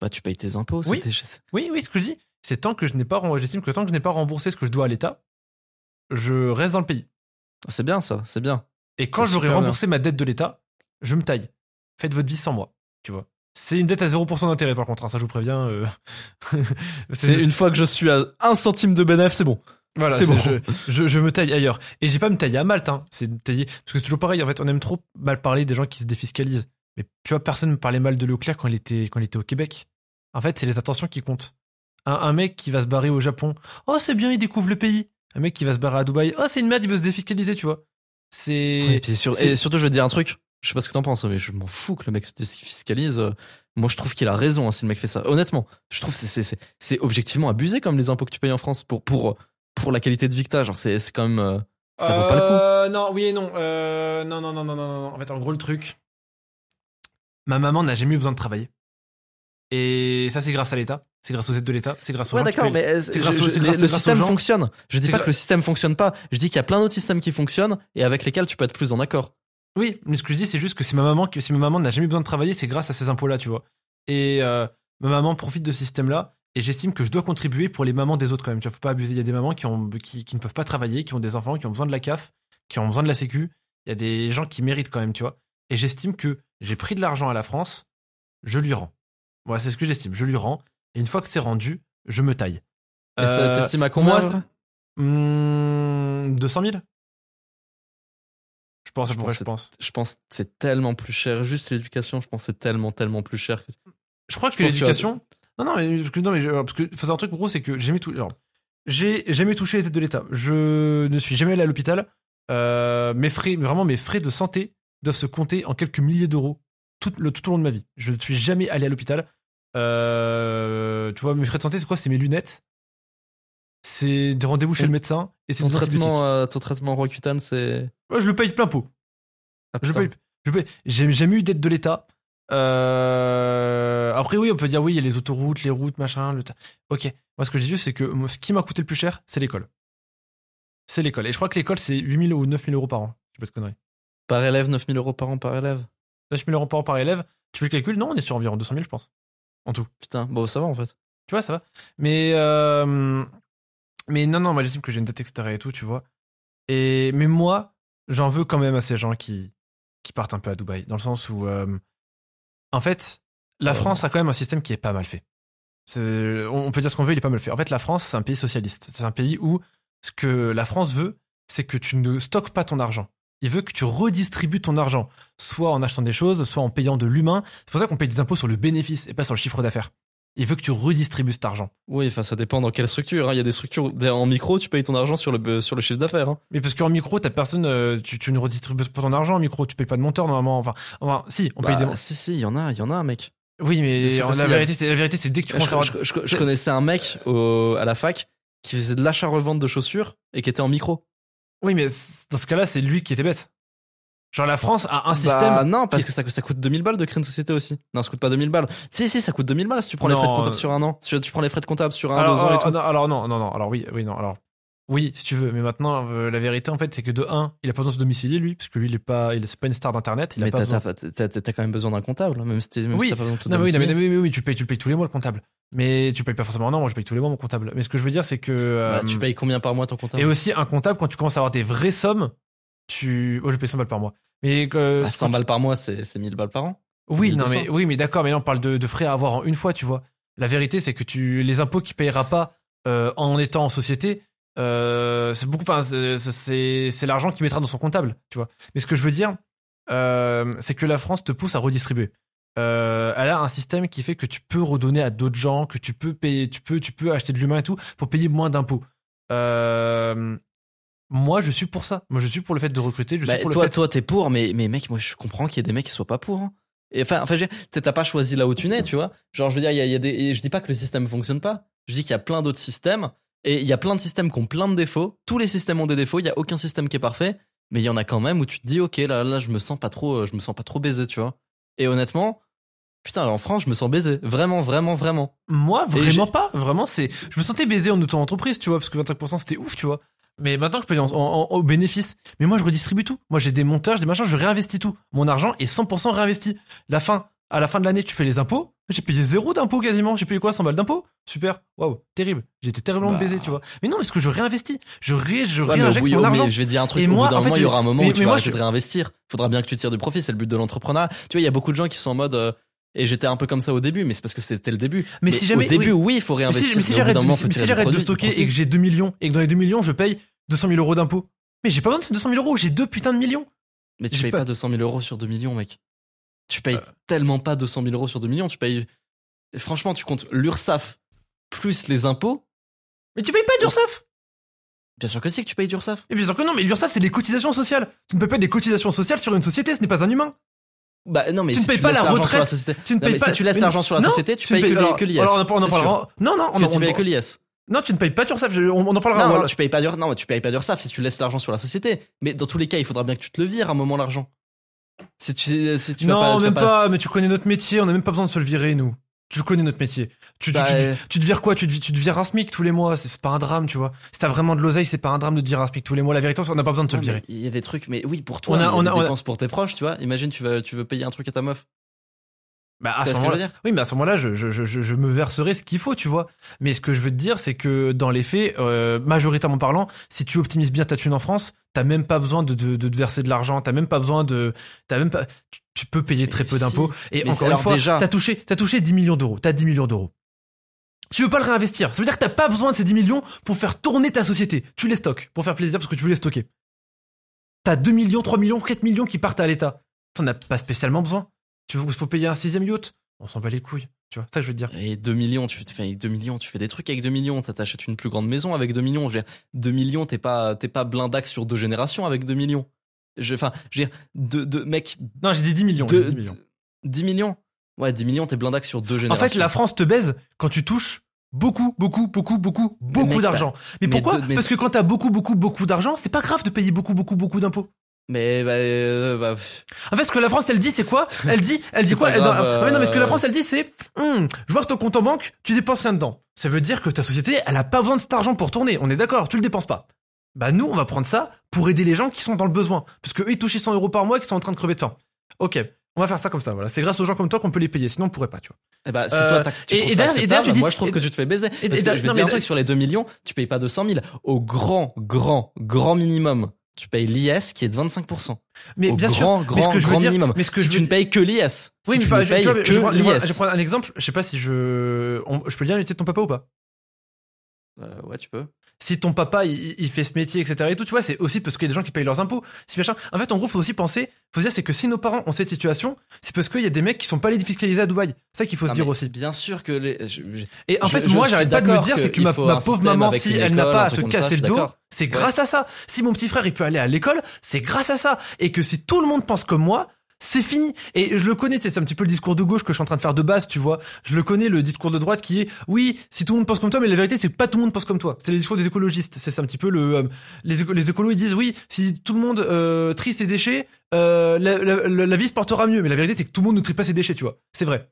Bah, tu payes tes impôts. Oui. Oui, oui, ce que je dis, c'est tant que je n'ai pas, rem- j'estime que tant que je n'ai pas remboursé ce que je dois à l'État, je reste dans le pays. C'est bien, ça, c'est bien. Et quand j'aurai remboursé ma dette de l'État, je me taille. Faites votre vie sans moi, tu vois. C'est une dette à 0% d'intérêt par contre, hein, ça je vous préviens. euh. C'est une fois que je suis à un centime de bénéf, c'est bon. Voilà, C'est bon. Je, je, je me taille ailleurs. Et j'ai pas me tailler à Malte, hein. C'est tailler. Parce que c'est toujours pareil, en fait, on aime trop mal parler des gens qui se défiscalisent. Mais tu vois, personne me parlait mal de Leclerc quand il était, quand il était au Québec. En fait, c'est les intentions qui comptent. Un, un mec qui va se barrer au Japon. Oh, c'est bien, il découvre le pays. Un mec qui va se barrer à Dubaï. Oh, c'est une merde, il veut se défiscaliser, tu vois. C'est. et, puis sur- et surtout, je vais te dire un truc. Je sais pas ce que t'en penses, mais je m'en fous que le mec se défiscalise. Moi, je trouve qu'il a raison hein, si le mec fait ça. Honnêtement, je trouve que c'est- c'est objectivement abusé comme les impôts que tu payes en France pour pour pour la qualité de vie que t'as. Genre, c'est c'est quand même euh, ça vaut pas le coup. Euh, Non, oui et non. Euh, non, non, non, non, non, non. En fait, en gros, le truc, ma maman n'a jamais eu besoin de travailler. Et ça, c'est grâce à l'État. C'est grâce aux aides de l'État. C'est grâce aux Ouais, gens d'accord, mais c'est grâce je- au- je- grâce- le aux système fonctionne. Je dis pas gra- que le système fonctionne pas. Je dis qu'il y a plein d'autres systèmes qui fonctionnent et avec lesquels tu peux être plus en accord. Oui, mais ce que je dis, c'est juste que c'est ma maman que si ma maman n'a jamais eu besoin de travailler, c'est grâce à ces impôts-là, tu vois. Et euh, ma maman profite de ce système-là. Et j'estime que je dois contribuer pour les mamans des autres quand même. Tu vois, faut pas abuser. Il y a des mamans qui, ont, qui, qui ne peuvent pas travailler, qui ont des enfants, qui ont besoin de la CAF, qui ont besoin de la Sécu. Il y a des gens qui méritent quand même, tu vois. Et j'estime que j'ai pris de l'argent à la France, je lui rends. Voilà, c'est ce que j'estime. Je lui rends. Et une fois que c'est rendu, je me taille. Et ça Euh, t'estime à combien moi, hmm, 200 000 Je pense, pense je pense. Je pense c'est tellement plus cher. Juste l'éducation, je pense que c'est tellement tellement plus cher. que- Je crois que l'éducation. Non, non, mais parce que, non, mais je- parce que faut savoir un truc gros, c'est que j'ai jamais tout, genre, j'ai jamais touché les aides de l'État. Je ne suis jamais allé à l'hôpital. Euh, mes frais, vraiment mes frais de santé doivent se compter en quelques milliers d'euros tout, le, tout au long de ma vie. Je ne suis jamais allé à l'hôpital. Euh, tu vois, mes frais de santé, c'est quoi? C'est mes lunettes. C'est des rendez-vous chez le médecin et c'est Ton traitement, euh, ton traitement Roaccutane, c'est. Je le paye plein pot. Ah, Je paye, je paye. J'ai jamais eu d'aide de l'État. Euh, Après, oui, on peut dire oui, il y a les autoroutes, les routes, machin. Le ta- Ok. Moi, ce que j'ai dit, c'est que moi, ce qui m'a coûté le plus cher, c'est l'école. C'est l'école. Et je crois que l'école, c'est 8000 ou 9000 euros par an. Je pas de conneries. Par élève, 9000 euros par an par élève. 9000 euros par an par élève. Tu fais le calcul? Non, on est sur environ 200 000, je pense. En tout. Putain, bon, ça va en fait. Tu vois, ça va. Mais, euh, mais non, non, moi j'estime que j'ai une dette, etc. et tout, tu vois. Et, mais moi, j'en veux quand même à ces gens qui, qui partent un peu à Dubaï. Dans le sens où, euh, en fait, la Ouais. France a quand même un système qui est pas mal fait. On peut dire ce qu'on veut, il est pas mal fait. En fait, la France, c'est un pays socialiste. C'est un pays où ce que la France veut, c'est que tu ne stockes pas ton argent. Il veut que tu redistribues ton argent, soit en achetant des choses, soit en payant de l'humain. C'est pour ça qu'on paye des impôts sur le bénéfice et pas sur le chiffre d'affaires. Il veut que tu redistribues cet argent. Oui, enfin, ça dépend dans quelle structure. hein. Il y a des structures en micro, tu payes ton argent sur le, sur le chiffre d'affaires. hein. Mais parce qu'en micro, t'as personne, euh, tu, tu ne redistribues pas ton argent en micro, tu payes pas de monteur normalement. Enfin, enfin si, on paye Bah, des. Si, si, il y en a, il y en a un mec. Oui, mais la vérité, c'est la vérité, c'est dès que tu Je, commences à avoir. je- je- je connaissais un mec au- à la fac qui faisait de l'achat-revente de chaussures et qui était en micro. Oui, mais dans ce cas-là, c'est lui qui était bête. Genre la France a un système. Bah, non, parce qui- que ça, ça coûte 2000 balles de créer une société aussi. Non, ça coûte pas 2000 balles. Si, si, ça coûte 2000 balles si tu prends les Non, frais de comptable euh, sur un an. Si tu prends les frais de comptable sur un, alors, deux ans et alors, tout. non, alors non, non, non, alors oui, oui, non, alors oui, si tu veux, mais maintenant euh, la vérité en fait, c'est que de un, il a pas besoin de se domicilier lui, parce que lui, il est pas, il c'est pas une star d'internet, mais t'as, besoin. t'as, t'as- t'as- t'as quand même besoin d'un comptable, même si, même Oui. si t'as pas besoin de te Non, mais oui, non, mais, mais oui, oui, tu le payes, tu payes tous les mois le comptable. Mais tu payes pas forcément un an, moi je paye tous les mois mon comptable. Mais ce que je veux dire, c'est que Bah, euh, tu payes combien par mois ton comptable? Et aussi, un comptable, quand tu commences à avoir des vraies sommes, tu. Oh, je paye 100 balles par mois. Mais que. Bah, 100 balles par mois, c'est, c'est 1000 balles par an. Oui, non, 1200. mais, oui, mais d'accord, mais là, on parle de, de frais à avoir en une fois, tu vois. La vérité, c'est que tu, les impôts qu'il payera pas euh, en étant en société, euh, c'est beaucoup. Enfin, c'est- l'argent qu'il mettra dans son comptable, tu vois. Mais ce que je veux dire, euh, c'est que la France te pousse à redistribuer. Euh, elle a un système qui fait que tu peux redonner à d'autres gens, que tu peux payer, tu peux, tu peux acheter de l'humain et tout pour payer moins d'impôts. Euh, moi, je suis pour ça. Moi, je suis pour le fait de recruter. Je Bah, suis pour toi, le fait. toi, t'es pour, mais, mais mec, moi, je comprends qu'il y ait des mecs qui soient pas pour. hein. Et enfin, enfin, t'as pas choisi là où tu nais, tu vois. Genre, je veux dire, il y a, y a des, et je dis pas que le système fonctionne pas. Je dis qu'il y a plein d'autres systèmes, et il y a plein de systèmes qui ont plein de défauts. Tous les systèmes ont des défauts. Il y a aucun système qui est parfait, mais il y en a quand même où tu te dis, ok, là, là, je me sens pas trop, euh, je me sens pas trop baisé, tu vois. Et honnêtement, putain, en France, je me sens baisé, vraiment, vraiment, vraiment. Moi, vraiment pas. Vraiment, c'est. Je me sentais baisé en auto-entreprise, tu vois, parce que 25% c'était ouf, tu vois. Mais maintenant, je paye en, en- en- au bénéfice. Mais moi, je redistribue tout. Moi, j'ai des monteurs, j'ai des machins, je réinvestis tout. Mon argent est 100% réinvesti. La fin, à la fin de l'année, tu fais les impôts. J'ai payé zéro d'impôts quasiment. J'ai payé quoi? 100 balles d'impôts? Super. Waouh, terrible. Été terriblement Bah. baisé, tu vois. Mais non, parce que je réinvestis. Je, ré, je Ouais, mais réinjecte bout- mon mais argent. je vais te dire un truc. Et au moi, bout d'un en fait, moment, il y aura un moment mais- où tu mais vas je- réinvestir. Faudra bien que tu tires du profit. C'est le but de l'entrepreneuriat. Tu vois, il y a beaucoup de gens qui sont en mode. euh, et j'étais un peu comme ça au début, mais c'est parce que c'était le début. Mais si jamais- au début, oui. oui, il faut Mais réinvestir. si, mais si mais bout j'arrête mais si- faut mais si de stocker et que j'ai 2 millions et que dans les 2 millions, je paye 200 000 euros d'impôts. Mais j'ai pas besoin de ces 200 000 euros, j'ai 2 putains de millions. Mais tu payes pas- pas 200 000 euros sur 2 millions, mec. Tu payes Euh. tellement pas 200 000 euros sur 2 millions. Tu payes. Franchement, tu comptes l'URSSAF plus les impôts. Mais tu payes pas d'URSSAF? Bien sûr que c'est que tu payes d'URSSAF. Et bien sûr que non, mais l'URSSAF, c'est des cotisations sociales. Tu ne peux pas des cotisations sociales sur une société, ce n'est pas un humain. Bah non, mais Tu ne si payes pas la retraite. la. Tu ne payes pas. si tu laisses l'argent sur la non, société, tu ne payes que alors- les- que l'IS. Alors, on en, parlera. Non, non, on en, tu payes que l'IS. non, tu ne payes pas d'URSSAF. On, on en parlera. Non, voilà. non, tu payes pas d'URSSAF. Non, mais tu payes pas d'URSSAF si tu laisses l'argent sur la société. Mais dans tous les cas, il faudra bien que tu te le vires à un moment l'argent. Si tu, si tu vas non, pas, tu vas même pas- pas. Mais tu connais notre métier. On n'a même pas besoin de se le virer, nous. Tu connais notre métier. Tu, tu- Bah, tu, euh, tu te vires quoi? Tu te, tu te vires un SMIC tous les mois. C'est pas un drame, tu vois. Si t'as vraiment de l'oseille, c'est pas un drame de te dire un SMIC tous les mois. La vérité, on n'a pas besoin de te le virer. Il y a des trucs, mais oui, pour toi, On a- on a- on a- dépenses pour tes proches, tu vois. Imagine, tu veux, tu veux payer un truc à ta meuf. Bah, à ce moment-là, oui, mais à ce moment-là, je, je, je, me verserai ce qu'il faut, tu vois. Mais ce que je veux te dire, c'est que dans les faits, euh, majoritairement parlant, si tu optimises bien ta thune en France, t'as même pas besoin de, de, de te verser de l'argent, t'as même pas besoin de, t'as même pas, tu, tu peux payer Mais très peu si. d'impôts. Et encore une fois, déjà- t'as touché, t'as touché 10 millions d'euros, t'as 10 millions d'euros. Tu veux pas le réinvestir. Ça veut dire que t'as pas besoin de ces 10 millions pour faire tourner ta société. Tu les stockes pour faire plaisir parce que tu veux les stocker. T'as 2 millions, 3 millions, 4 millions qui partent à l'État. T'en as pas spécialement besoin. Tu veux faut payer un sixième yacht? On s'en bat les couilles. Tu vois, c'est ça que je veux dire. Et 2 millions, tu fais avec 2 millions, tu fais des trucs avec 2 millions. T'as- T'achètes une plus grande maison avec 2 millions. Je veux dire, 2 millions, t'es pas, t'es pas blindax sur deux générations avec 2 millions. Enfin, je veux dire, deux, deux, mec, Non, j'ai dit 10 millions. j'ai deux- dit 10 millions. 10 millions? Ouais, 10 millions, t'es blindax sur deux En générations. fait, la France te baise quand tu touches beaucoup, beaucoup, beaucoup, beaucoup, beaucoup d'argent. Mais mais pourquoi? de- mais- Parce que quand t'as beaucoup, beaucoup, beaucoup d'argent, c'est pas grave de payer beaucoup, beaucoup, beaucoup d'impôts. Mais, bah, euh, bah, En fait, ce que la France, elle dit, c'est quoi? Elle dit, elle dit quoi? Elle- grave, non, euh, ah, mais non, mais ce que la France, elle dit, c'est, Hum, je vois que ton compte en banque, tu dépenses rien dedans. Ça veut dire que ta société, elle a pas besoin de cet argent pour tourner. On est d'accord, tu le dépenses pas. Bah nous, on va prendre ça pour aider les gens qui sont dans le besoin. Parce que eux, ils touchent 100 euros par mois et qui sont en train de crever de faim. Ok, on va faire ça comme ça, voilà. C'est grâce aux gens comme toi qu'on peut les payer, sinon on pourrait pas, tu vois. Eh bah, c'est Euh, toi, tax, tu et- et et tu dis- Moi, je trouve et- que tu te fais baiser. et- Parce et que d'ailleurs- je vais non, te dire un truc sur les 2 millions, tu payes pas 200 000. Au grand, grand, grand minimum, tu payes l'IS qui est de 25%. Mais Au bien grand, sûr, grand, mais ce que je veux grand dire, minimum. mais ce que si je tu veux ne payes que l'IS. Oui, si mais tu pas, ne je, payes tu vois, que je, prends- je, prends- un exemple. Je sais pas si je, on- je peux l'unité de ton papa ou pas? Euh, ouais, tu peux. Si ton papa il, il fait ce métier, etc. Et tout, tu vois, c'est aussi parce qu'il y a des gens qui payent leurs impôts. Si machin. En fait, en gros, faut aussi penser, faut se dire, c'est que si nos parents ont cette situation, c'est parce qu'il y a des mecs qui sont pas allés défiscaliser à Dubaï. C'est ça qu'il faut se Ah, dire aussi. Bien sûr que les. je- je- Et en je- fait, je moi, j'arrête pas de me dire, c'est que qu'il ma, ma pauvre maman, si elle n'a pas à se casser le dos, c'est Ouais. grâce à ça. Si mon petit frère, il peut aller à l'école, c'est grâce à ça. Et que si tout le monde pense comme moi, c'est fini. Et je le connais, c'est un petit peu le discours de gauche que je suis en train de faire de base, tu vois. Je le connais, le discours de droite qui est, oui, si tout le monde pense comme toi, mais la vérité, c'est que pas tout le monde pense comme toi. C'est le discours des écologistes. C'est un petit peu le, euh, les, éco- les écolos, ils disent, oui, si tout le monde euh, trie ses déchets, euh, la, la- la- vie se portera mieux. Mais la vérité, c'est que tout le monde ne trie pas ses déchets, tu vois. C'est vrai.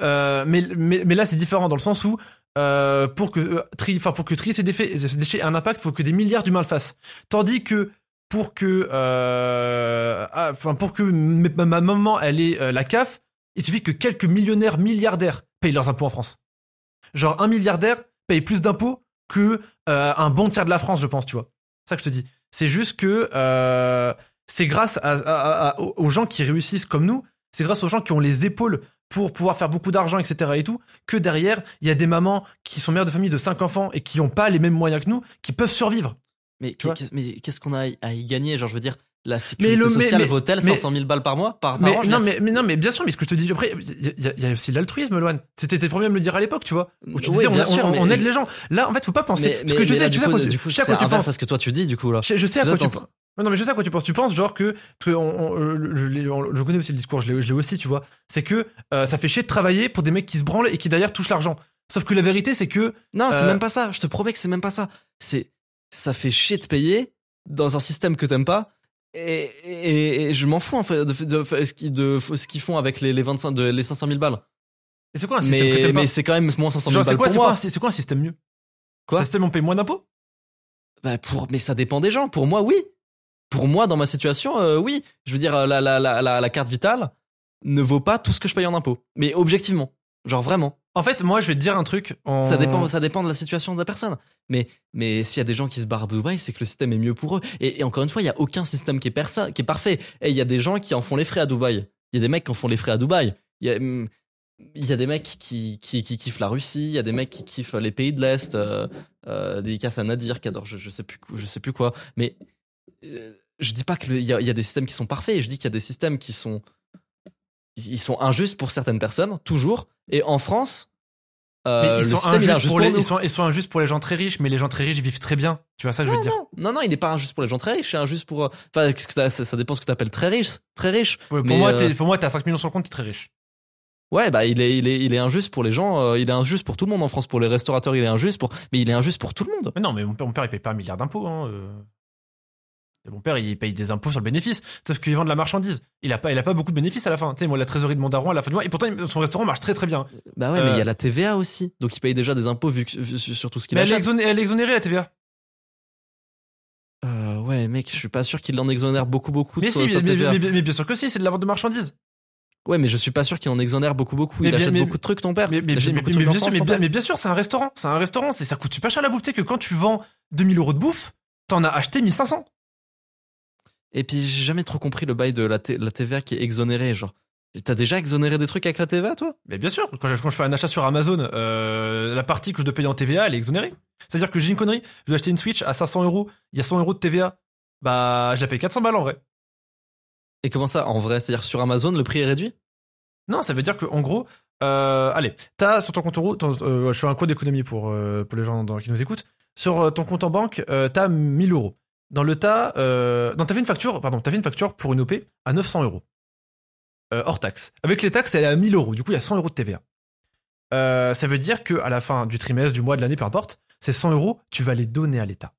Euh, mais, mais, mais là, c'est différent dans le sens où, euh, pour que euh, tri, enfin pour que trier ces déchets, ait un impact, faut que des milliards d'humains le fassent. Tandis que pour que, euh, ah, enfin pour que ma, ma maman elle ait euh, la CAF, il suffit que quelques millionnaires milliardaires payent leurs impôts en France. Genre un milliardaire paye plus d'impôts que euh, un bon tiers de la France, je pense, tu vois. C'est ça que je te dis. C'est juste que euh, c'est grâce aux gens qui réussissent comme nous, c'est grâce aux gens qui ont les épaules pour pouvoir faire beaucoup d'argent, etc. et tout, que derrière, il y a des mamans qui sont mères de famille de 5 enfants et qui n'ont pas les mêmes moyens que nous, qui peuvent survivre. Mais, qu'est-ce qu'on a à y gagner? Genre, je veux dire, la sécurité le- mais- sociale mais- vaut-elle mais- 500 000 balles par mois par, par Mais an, non, mais, mais non, mais bien sûr, mais ce que je te dis après, il y, a- il y a aussi l'altruisme, Loan. C'était tes premiers à me le dire à l'époque, tu vois. Où tu Oui, disais, on, sûr, aide les gens. Là, en fait, faut pas penser. Parce que je sais, là, tu sais à coup, quoi tu- du coup, je sais à c'est quoi tu inverse penses. à ce que toi tu dis, du coup, là. Je, je sais à quoi tu penses. Non, mais je sais à quoi tu penses. Tu penses genre que, que on- on- je, l'ai- on- je connais aussi le discours, je l'ai je l'ai aussi, tu vois. C'est que euh, ça fait chier de travailler pour des mecs qui se branlent et qui derrière touchent l'argent. Sauf que la vérité, c'est que Non, c'est Euh, même pas ça. Je te promets que c'est même pas ça. C'est, ça fait chier de payer dans un système que t'aimes pas. Et, et, et je m'en fous en fait de, de- de ce qu'ils de- ce qu'ils font avec les, les 25 de, les 500 000 balles. et c'est quoi un système que Mais, t'aimes pas mais c'est quand même moins 500 000 Genre, c'est balles quoi, pour c'est quoi, moi. un- c'est quoi un système mieux? Quoi? Un système où on paye moins d'impôts? Bah, pour, mais ça dépend des gens. Pour moi, oui. Pour moi, dans ma situation, euh, oui. Je veux dire, euh, la, la, la, la, la carte vitale ne vaut pas tout ce que je paye en impôts. Mais objectivement. Genre vraiment. En fait, moi, je vais te dire un truc. Ça dépend, ça dépend de la situation de la personne. Mais, mais s'il y a des gens qui se barrent à Dubaï, c'est que le système est mieux pour eux. Et, encore une fois, il y a aucun système qui est, persa- qui est parfait. Et il y a des gens qui en font les frais à Dubaï. Il y a des mecs qui en font les frais à Dubaï. Il y a, a des mecs qui, qui, qui kiffent la Russie. Il y a des mecs qui kiffent les pays de l'Est. Euh, euh, dédicace à Nadir qui adore je, je sais plus, je sais plus quoi. Mais euh, je dis pas qu'il y, y a des systèmes qui sont parfaits. Je dis qu'il y a des systèmes qui sont ils sont injustes pour certaines personnes, toujours. Et en France, euh, ils sont, injustes injuste pour pour les, nous. ils, sont, ils sont injustes pour les gens très riches, mais les gens très riches vivent très bien. Tu vois ça que je veux Non, dire non, non, il n'est pas injuste pour les gens très riches, c'est injuste pour. euh, Enfin, ça, ça dépend ce que tu appelles très riche. Très riche. Pour, pour mais, moi, euh, pour moi, t'as 5 millions sur le compte, t'es très riche. Ouais, bah il est, il est, il est injuste pour les gens. euh, il est injuste pour tout le monde en France. Pour les restaurateurs, il est injuste pour. Mais il est injuste pour tout le monde. Mais non, mais mon père, mon père il paye pas un milliard d'impôts. Hein, euh. Mon père, il paye des impôts sur le bénéfice. Sauf qu'il vend de la marchandise. Il a pas, il a pas beaucoup de bénéfices à la fin. Tu sais, moi, la trésorerie de mon daron à la fin du mois. Et pourtant, son restaurant marche très très bien. Bah ouais, mais Euh, il y a la TVA aussi. Donc il paye déjà des impôts vu, que- vu- sur tout ce qu'il Mais achète. exonérée, elle est exonérée, la TVA. Euh, ouais, mec, je suis pas sûr qu'il en exonère beaucoup, beaucoup. Mais si, sa mais, TVA. mais- mais- mais bien sûr que si, c'est de la vente de marchandises. Ouais, mais je suis pas sûr qu'il en exonère beaucoup, beaucoup. Mais il bien- achète mais- beaucoup de trucs, ton. Mais, mais, mais- mais bien France, mais bien, père. mais bien sûr, c'est un restaurant. C'est un restaurant. C'est, ça coûte super cher la bouffe. Tu sais que quand tu vends 2000 euros de bouffe, t'en as acheté 1500. Et puis j'ai jamais trop compris le bail de la, TVA qui est exonérée, genre. T'as déjà exonéré des trucs avec la TVA, toi? Mais bien sûr, quand je, quand je fais un achat sur Amazon, euh, la partie que je dois payer en TVA, elle est exonérée. C'est-à-dire que j'ai une connerie, je dois acheter une Switch à 500 euros, il y a 100 euros de TVA, bah je la paye 400 balles en vrai. Et comment ça, en vrai? C'est-à-dire sur Amazon, le prix est réduit? Non, ça veut dire que en gros, euh, allez, t'as sur ton compte euro, ton- euh, je fais un cours d'économie pour, euh, pour les gens dans- qui nous écoutent, sur ton compte en banque, t'as 1000 euros. Dans le tas, euh, non, t'as fait une facture, pardon, t'as fait une facture pour une OP à 900 euros. Euh, hors taxe. Avec les taxes, elle est à 1000 euros. Du coup, il y a 100 euros de TVA. Euh, ça veut dire que à la fin du trimestre, du mois, de l'année, peu importe, ces 100 euros, tu vas les donner à l'État.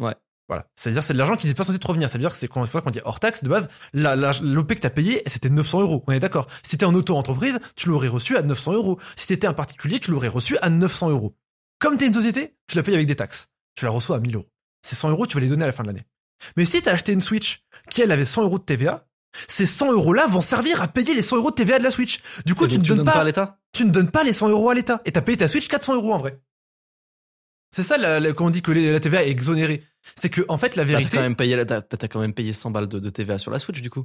Ouais. Voilà. C'est-à-dire, c'est de l'argent qui n'est pas censé te revenir. Ça veut dire que c'est quand une fois qu'on dit hors taxe, de base, l'OP que t'as payé, c'était 900 euros. On est d'accord. Si t'étais en auto-entreprise, tu l'aurais reçu à 900 euros. Si t'étais un particulier, tu l'aurais reçu à 900 euros. Comme t'es une société, tu la payes avec des taxes. Tu la reçois à 1000 euros. Ces 100 euros, tu vas les donner à la fin de l'année. Mais si t'as acheté une Switch qui, elle, avait 100 euros de TVA, ces 100 euros-là vont servir à payer les 100 euros de TVA de la Switch. Du coup, Et tu ne donnes donnes pas, tu ne donnes pas les 100 euros à l'État. Et t'as payé ta Switch 400 euros en vrai. C'est ça, la, la- quand on dit que les- la TVA est exonérée. C'est que, en fait, la Bah, T'as vérité. quand même payé, t'as t'as quand même payé 100 balles de, de TVA sur la Switch du coup.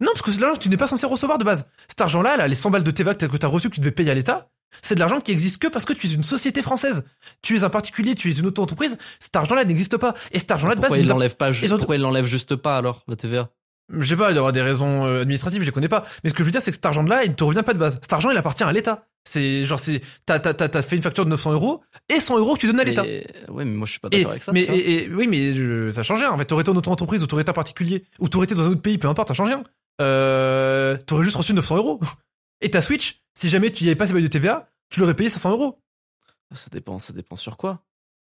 Non, parce que l'argent que tu n'es pas censé recevoir de base. Cet argent-là, là, les 100 balles de TVA que t'as- que t'as reçu, que tu devais payer à l'État, c'est de l'argent qui existe que parce que tu es une société française. Tu es un particulier, tu es une auto-entreprise. Cet argent-là n'existe pas. Et cet argent-là, de base, Pourquoi il l'enlève pas ju- Ils ont- Pourquoi il l'enlève juste pas alors la TVA? Je sais pas, il y aura des raisons euh, administratives, je les connais pas. Mais ce que je veux dire, c'est que cet argent-là, il ne te revient pas de base. Cet argent, il appartient à l'État. C'est genre, c'est, t'as, t'as, fait une facture de 900 euros et 100 euros que tu donnes à l'État. Ouais, mais moi je suis pas d'accord avec ça. mais, et- et- oui, mais ça change rien. En fait, t'aurais été en auto-entreprise ou t'aurais été particulier ou t'aurais été dans un autre pays, peu importe, ça change rien. Euh, t'aurais juste reçu 900 euros. Et ta Switch, si jamais tu y avais pas ces bails de TVA, tu l'aurais payé 500 euros. Ça dépend, ça dépend sur quoi.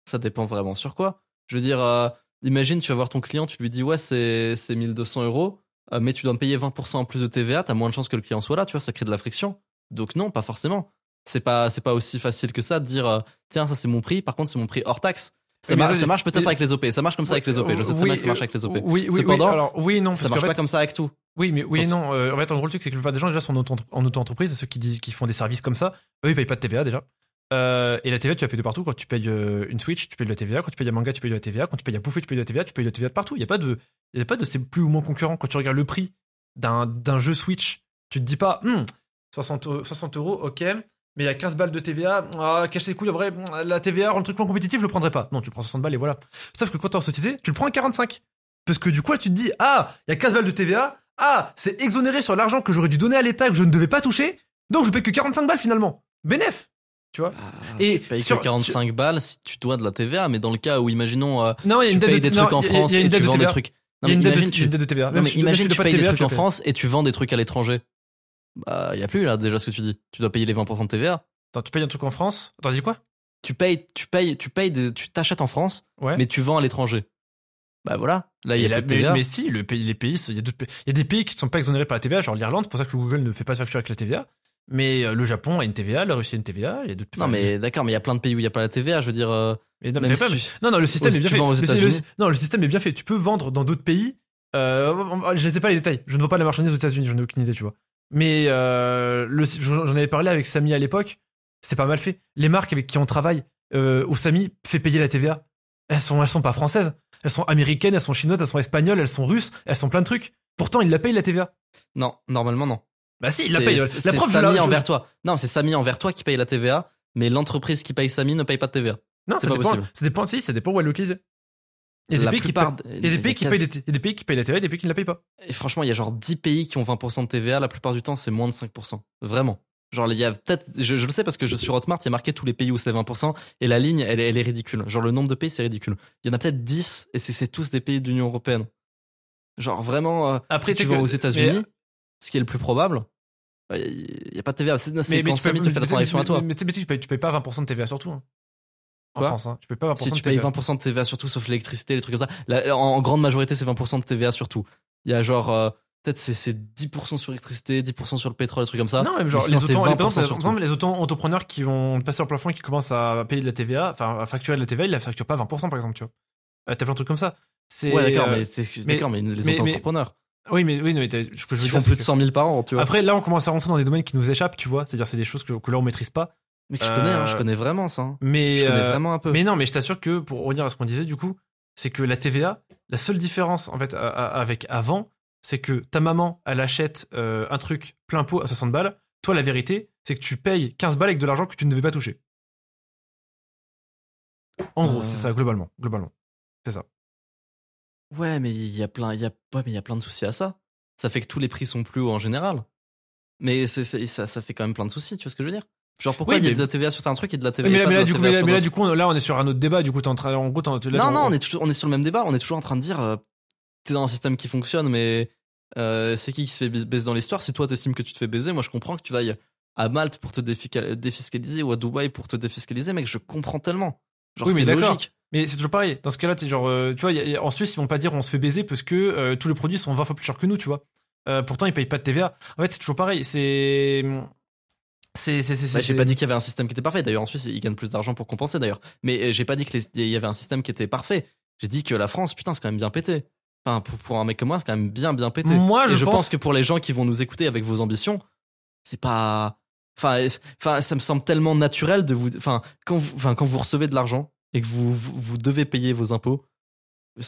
Ça dépend vraiment sur quoi. Je veux dire, euh, imagine, tu vas voir ton client, tu lui dis ouais, c'est c'est 1200 euros, euh, mais tu dois me payer 20% en plus de TVA, t'as moins de chances que le client soit là, tu vois, ça crée de la friction. Donc non, pas forcément. C'est pas, pas aussi facile que ça de dire euh, tiens, ça c'est mon prix, par contre c'est mon prix hors taxe. Ça, mar- ça marche peut-être avec les OP, ça marche comme ça avec les OP, je sais très Oui, bien que ça marche avec les OP. Oui, oui, Cependant, oui. Alors, oui, non, ça marche pas fait, comme ça avec tout. Oui, mais oui et non. Euh, en fait, en gros, le truc, c'est que la plupart des gens déjà sont en auto- en auto-entreprise, ceux qui, disent, qui font des services comme ça, eux, ils payent pas de TVA déjà. Euh, et la TVA, tu la payes de partout. Quand tu payes euh, une Switch, tu payes de la TVA. Quand tu payes un manga, tu payes de la TVA. Quand tu payes bouffer, tu payes de la TVA. Tu payes de la TVA de partout. Il y a pas de, il y a pas de c'est plus ou moins concurrent. Quand tu regardes le prix d'un jeu Switch, tu te dis pas, Hmm, 60, euros- 60 euros, ok. Mais il y a 15 balles de TVA. Ah, cache les couilles, en vrai, la TVA, rend le truc moins compétitif, je le prendrais pas. Non, tu prends 60 balles et voilà. Sauf que quand t'es en société, tu le prends à 45. Parce que du coup, là, tu te dis, ah, il y a 15 balles de TVA. Ah, c'est exonéré sur l'argent que j'aurais dû donner à l'État et que je ne devais pas toucher. Donc, je paye que 45 balles finalement. Bénef. Tu vois Ah, Et tu payes sur- que 45 balles si tu dois de la TVA, mais dans le cas où, imaginons, euh, Non, il y a tu une dette payes de des non, trucs en il y a- France y a une et tu de vends des trucs. Il y a une dette de- TVA. Non, mais tu imagine, tu payes des trucs tu en France et tu vends des trucs à l'étranger. Bah, y a plus là déjà ce que tu dis. Tu dois payer les 20% de TVA. Attends, tu payes un truc en France? Attends, dis quoi? Tu payes, tu payes, tu payes, des, tu t'achètes en France, Ouais. mais tu vends à l'étranger. Bah voilà, là il y a de mais, TVA. mais si, le pays, les pays, il y, a d'autres pays- il y a des pays qui ne sont pas exonérés par la TVA, genre l'Irlande, c'est pour ça que Google ne fait pas sa facture avec la TVA. Mais euh, le Japon a une TVA, la Russie a une TVA, il y a d'autres Non mais d'accord, mais il y a plein de pays où il y a pas la TVA. Je veux dire, euh, Mais non, mais si pas- tu- non, non, le système est bien fait. le- non, le système est bien fait. Tu peux vendre dans d'autres pays. Euh, je ne sais pas les détails. Je ne vois pas la marchandise aux États-Unis, j'en ai aucune idée, tu vois. Mais euh, j'en avais parlé avec Samy à l'époque. C'est pas mal fait. Les marques avec qui on travaille, euh, où Samy fait payer la TVA, elles sont, elles sont pas françaises. Elles sont américaines, elles sont chinoises, elles sont espagnoles, elles sont russes, elles sont plein de trucs. Pourtant, il la paye la TVA. non, normalement non. Bah si, il la paye. La preuve, Samy envers toi. Non, c'est Samy envers toi qui paye la TVA, mais l'entreprise qui paye Samy ne paye pas de TVA. Non, c'est ça pas dépend. possible. Ça dépend. Si, ça dépend où elle est localisée. Il y a des pays qui payent- la TVA, et des pays qui ne la payent pas. Et franchement, il y a genre 10 pays qui ont 20% de TVA. La plupart du temps, c'est moins de 5%. Vraiment. Genre, il y a peut-être, je, je le sais parce que je suis sur Hotmart, il y a marqué tous les pays où c'est 20%, et la ligne, elle, est- elle est ridicule. Genre, le nombre de pays, c'est ridicule. Il y en a peut-être 10, et c'est tous des pays de l'Union Européenne. Genre, vraiment, euh, Après, si tu vas aux États-Unis, mais- ce qui est le plus probable, bah, il n'y a pas de TVA. C'est quand Samy te fait la transaction à toi. mais- mais- mais tu, payes, tu payes pas 20% de TVA surtout. hein. En Quoi France, hein. tu payes pas 20% Si tu payes TVA. 20% de TVA sur tout, sauf l'électricité, les trucs comme ça. La- en, en grande majorité, c'est 20% de TVA sur tout. Il y a genre, euh, peut-être c'est- c'est 10% sur l'électricité, 10% sur le pétrole, des trucs comme ça. Non, même genre, Mais les sinon, autos, les, 20% par sur exemple, tout. les auto-entrepreneurs qui vont passer leur plafond et qui commencent à payer de la TVA, enfin, à facturer de la TVA, ils la facturent pas 20%, par exemple, tu vois. Euh, T'as plein de trucs comme ça. C'est, Ouais, d'accord, euh, mais, c'est- mais- d'accord, mais les mais- auto-entrepreneurs, Oui, mais, oui, mais ce que je veux dire, font plus de que- 100 000 par an, tu vois. Après, là, on commence à rentrer dans des domaines qui nous échappent, tu vois. C'est-à-dire, c'est des choses que, que là, on maîtrise pas. Mais je connais, hein, je euh, connais vraiment ça. hein. Mais, Je connais euh, vraiment un peu. Mais non, mais je t'assure que pour revenir à ce qu'on disait du coup, c'est que la TVA, la seule différence en fait à- à- avec avant, c'est que ta maman, elle achète euh, un truc plein pot à 60 balles. Toi, la vérité, c'est que tu payes 15 balles avec de l'argent que tu ne devais pas toucher. En gros, c'est ça globalement, globalement. C'est ça. Ouais, mais il y a plein, il y a, ouais, mais il y a plein de soucis à ça. Ça fait que tous les prix sont plus hauts en général. Mais ça fait quand même plein de soucis, tu vois ce que je veux dire? Genre pourquoi Oui, il y a mais- de la TVA sur un truc et de la TVA mais, là, pas mais de là, la du coup, TVA mais là, d'autres du coup, là, on est sur un autre débat. Du coup, t'es en train, en gros, t'es- là, Non, on- non, on est, toujours, on est sur le même débat. On est toujours en train de dire, euh, t'es dans un système qui fonctionne, mais euh, c'est qui qui se fait bais- baiser dans l'histoire? Si toi t'estimes que tu te fais baiser, moi je comprends que tu vailles à Malte pour te défiscaliser ou à Dubaï pour te défiscaliser, mec, je comprends tellement. Genre, Oui, mais c'est logique. Mais c'est toujours pareil. Dans ce cas-là, t'es genre, euh, tu vois, y a- y a- en Suisse, ils vont pas dire on se fait baiser parce que tous les produits sont 20 fois plus chers que nous, tu vois. Pourtant, ils payent pas de TVA. En fait, c'est toujours pareil. C'est c'est c'est c'est. Bah, j'ai pas dit qu'il y avait un système qui était parfait. D'ailleurs, en Suisse, ils gagnent plus d'argent pour compenser, d'ailleurs. Mais euh, j'ai pas dit qu'il y avait un système qui était parfait. J'ai dit que la France, putain, c'est quand même bien pété. Enfin, pour, pour un mec comme moi, c'est quand même bien, bien pété. Moi, Et je pense- pense... que pour les gens qui vont nous écouter avec vos ambitions, c'est pas. Enfin, enfin, ça me semble tellement naturel de vous. Enfin, quand vous, enfin, quand vous recevez de l'argent et que vous, vous, vous devez payer vos impôts,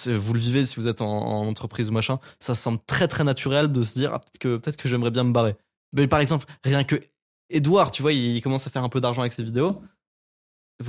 vous le vivez si vous êtes en, en entreprise ou machin, ça semble très très naturel de se dire ah, peut-être que peut-être que j'aimerais bien me barrer. Mais par exemple, rien que Edouard, tu vois, il, commence à faire un peu d'argent avec ses vidéos.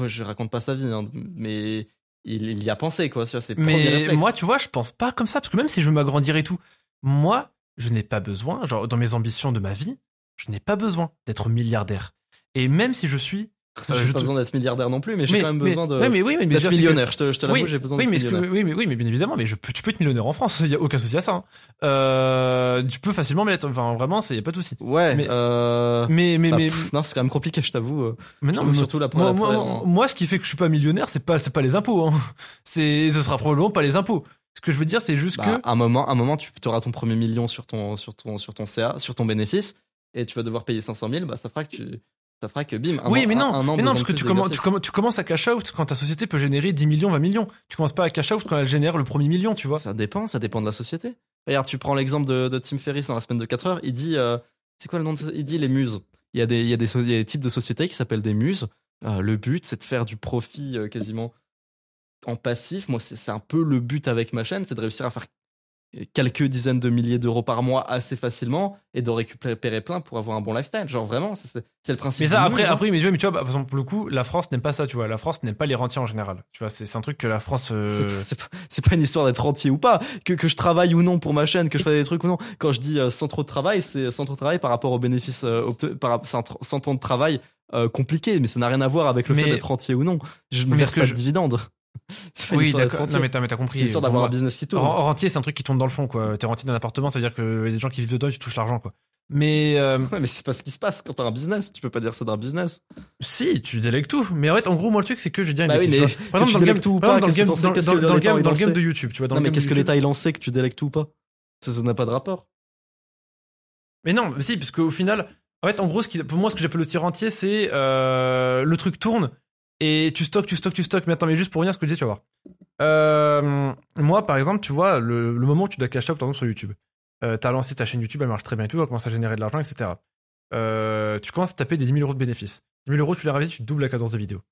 Je raconte pas sa vie, hein, mais il, il y a pensé quoi. le premier Mais moi, tu vois, je pense pas comme ça, parce que même si je veux m'agrandir et tout, moi, je n'ai pas besoin, genre dans mes ambitions de ma vie, je n'ai pas besoin d'être milliardaire. Et même si je suis, euh, je pas besoin d'être milliardaire non plus, mais j'ai mais, quand même besoin de ouais, mais oui, mais d'être que- millionnaire. Je te, je te l'avoue, oui, j'ai besoin oui, mais, que- millionnaire. oui, mais, oui, mais bien évidemment, mais je tu peux être millionnaire en France, il y a aucun souci à ça. hein. Euh, tu peux facilement mais enfin vraiment, c'est y a pas de souci. Ouais, Mais- euh... Mais mais bah, mais, pff, non, c'est quand même compliqué, je t'avoue. euh. mais non, mais- surtout la moi, la- moi, moi, moi, ce qui fait que je suis pas millionnaire, c'est pas c'est pas les impôts. Hein. C'est ce sera probablement pas les impôts. Ce que je veux dire, c'est juste Bah, que à un moment, à un moment, tu auras ton premier million sur ton, sur ton, sur ton CA, sur ton bénéfice, et tu vas devoir payer 500 000. Bah, ça fera que tu, ça fera que bim. Un oui, an, mais non, un, un an, mais non, parce que tu commences, tu, exercice. commences, tu commences à cash out quand ta société peut générer 10 millions, 20 millions. Tu commences pas à cash out quand elle génère le premier million, tu vois. Ça dépend, ça dépend de la société. Regarde, tu prends l'exemple de, de Tim Ferriss dans la semaine de 4 heures. Il dit, euh, c'est quoi le nom de, il dit les muses. Il y a des, il y a des, so- il y a des types de sociétés qui s'appellent des muses. Euh, le but, c'est de faire du profit euh, quasiment en passif. Moi, c'est un peu le but avec ma chaîne, c'est de réussir à faire quelques dizaines de milliers d'euros par mois assez facilement et de récupérer plein pour avoir un bon lifestyle. Genre vraiment, c'est le principe. Mais ça, après, hein. après, mais tu vois, mais tu vois, par exemple, pour le coup, la France n'aime pas ça, tu vois. La France n'aime pas les rentiers en général. Tu vois, c'est un truc que la France. euh, C'est- pas, une histoire d'être rentier ou pas, que, que je travaille ou non pour ma chaîne, que je fasse des trucs ou non. Quand je dis euh, sans trop de travail, c'est sans trop de travail par rapport aux bénéfices, euh, obte- par, sans, temps de travail euh, compliqué, mais ça n'a rien à voir avec le Mais- fait d'être rentier ou non. Je ne verse pas je- de dividendes. C'est Oui, d'accord. Non, mais t'as mais t'as C'est compris. une histoire d'avoir un business qui tourne. ren- Rentier, c'est un truc qui tourne dans le fond, quoi. T'es rentier d'un appartement, ça veut dire qu'il y a des gens qui vivent dedans et tu touches l'argent, quoi. Mais euh, Ouais, mais c'est pas ce qui se passe quand t'as un business. Tu peux pas dire ça d'un business. si, tu délègues tout. Mais en fait, en gros, moi, le truc, c'est que je dis une Bah oui, mais que Par exemple, dans le game, tout ou pas, dans le game, que dans, que le le de YouTube, tu vois. Dans non, le mais game qu'est-ce que l'État en sait que tu délègues tout ou pas? Ça, ça n'a pas de rapport. Mais non, si, parce qu'au final, en fait, en gros, ce qui, pour moi, ce que j'appelle aussi rentier, c'est euh, le truc tourne et tu stockes, tu stockes, tu stockes. Mais attends, mais juste pour revenir à ce que je disais, tu vas voir. Euh, moi, par exemple, tu vois, le, moment où tu dois cash out, par exemple, sur YouTube, euh, t'as lancé ta chaîne YouTube, elle marche très bien et tout, elle commence à générer de l'argent, etc. Euh, tu commences à taper des 10 000 euros de bénéfices. 10 000 euros, tu les réinvestis, tu doubles la cadence de vidéo.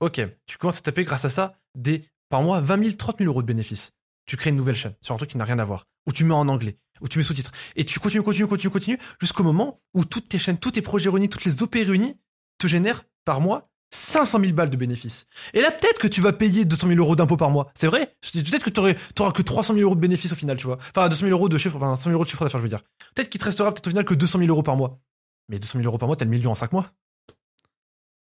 Ok, tu commences à taper grâce à ça des, par mois, 20 000, 30 000 euros de bénéfices. Tu crées une nouvelle chaîne sur un truc qui n'a rien à voir, ou tu mets en anglais, ou tu mets sous-titres. Et tu continues, continues, continues, continues, jusqu'au moment où toutes tes chaînes, tous tes projets réunis, toutes les OP réunis, te génèrent par mois 500 000 balles de bénéfices. Et là, peut-être que tu vas payer 200 000 euros d'impôts par mois. C'est vrai. Peut-être que tu auras que 300 000 euros de bénéfices au final, tu vois. Enfin, 200 000 euros de chiffre, enfin, 100 000 euros de chiffre d'affaires, je veux dire. Peut-être qu'il te restera peut-être au final que 200 000 euros par mois. Mais 200 000 euros par mois, t'as le million en 5 mois.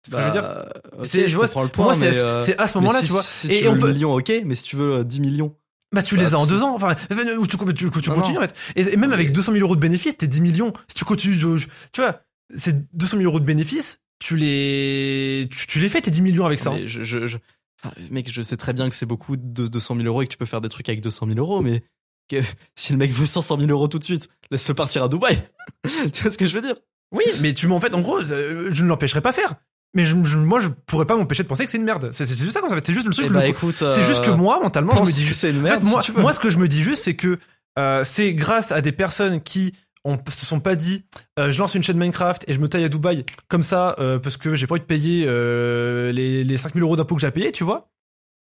C'est ce que je veux dire. Bah, je vois, Pour moi, c'est euh, c'est à ce moment-là, si- tu vois. Si, Et tu on peut- le million, ok, mais si tu veux euh, 10 millions. Bah, tu Bah, les as en c'est- deux ans. Enfin, enfin, ou tu, tu, tu, tu Non, continues, en fait. Et, et même avec Mais- 200 000 euros de bénéfices, t'es 10 millions. Si tu continues, tu vois, c'est 200 000 euros de bénéfices, tu les, tu, tu les fais tes 10 millions avec ça. hein. Mais je, je, je- enfin, mec, je sais très bien que c'est beaucoup de 200 000 euros et que tu peux faire des trucs avec 200 000 euros, mais que- si le mec veut 500 000 euros tout de suite, laisse-le partir à Dubaï. tu vois ce que je veux dire? Oui, mais tu en fait, en gros, euh, je ne l'empêcherai pas faire. Mais je, je- moi, je pourrais pas m'empêcher de penser que c'est une merde. C'est juste ça. C'est juste le truc. Eh bah c'est juste que moi, mentalement, je me dis que juste. c'est une En merde. fait, si moi, ce que je me dis juste, c'est que euh, c'est grâce à des personnes qui ont, se sont pas dit, euh, je lance une chaîne Minecraft et je me taille à Dubaï comme ça euh, parce que j'ai pas envie de payer euh, les, les 5000 euros d'impôts que j'ai à payer, tu vois,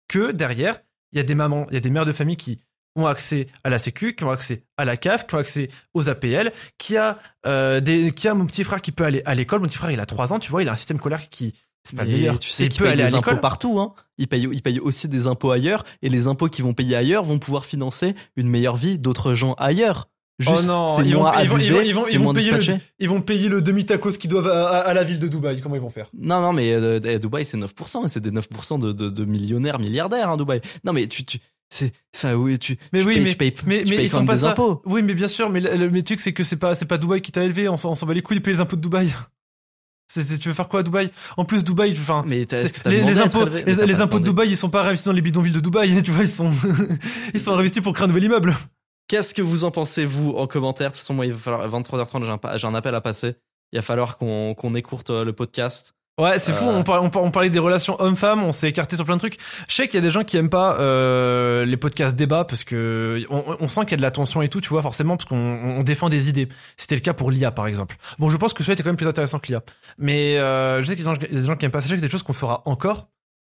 que derrière, il y a des mamans, il y a des mères de famille qui ont accès à la Sécu, qui ont accès à la CAF, qui ont accès aux APL, qui a des, qui a mon petit frère qui peut aller à l'école. Mon petit frère, il a 3 ans, tu vois, il a un système scolaire qui c'est pas le meilleur. Tu sais il peut paye aller à impôts l'école. partout. Hein. Il, paye, il paye aussi des impôts ailleurs. Et les impôts qu'ils vont payer ailleurs vont pouvoir financer une meilleure vie d'autres gens ailleurs. Juste, oh non, ils vont, ils vont, ils vont, ils vont, ils payer le, ils vont payer le demi-tacos qu'ils doivent à, à- à la ville de Dubaï. Comment ils vont faire? Non, non, mais euh, à Dubaï, c'est 9%. Et c'est des 9% de, de, de millionnaires, milliardaires, hein, Dubaï. Non, mais tu... tu c'est, enfin, oui, tu, Mais tu oui, payes, mais- tu payes, mais- tu mais payes ils font pas des ça. impôts. Oui, mais bien sûr, mais le, le- mais le truc c'est que c'est pas c'est pas Dubaï qui t'a élevé, on s'en bat les couilles de payer les impôts de Dubaï. C'est- tu veux faire quoi à Dubaï? En plus Dubaï, enfin Mais les, les impôts les, les impôts de. Dubaï, ils sont pas réinvestis dans les bidonvilles de Dubaï, tu vois, ils sont ils sont investis pour créer un nouvel immeuble. Qu'est-ce que vous en pensez, vous, en commentaire? De toute façon, moi, il va falloir 23h30, j'ai un, appel à passer. Il va falloir qu'on qu'on écourte euh, le podcast. Ouais, c'est fou. Euh. On, parlait, on, par- on parlait des relations hommes-femmes, on s'est écarté sur plein de trucs. Je sais qu'il y a des gens qui aiment pas euh, les podcasts débats parce que on, on sent qu'il y a de la tension et tout, tu vois, forcément, parce qu'on on défend des idées. C'était le cas pour l'IA, par exemple. Bon, je pense que celui-là était quand même plus intéressant que l'IA. Mais euh, je sais qu'il y a des gens- il y a des gens qui aiment pas. Sachez que c'est des choses qu'on fera encore.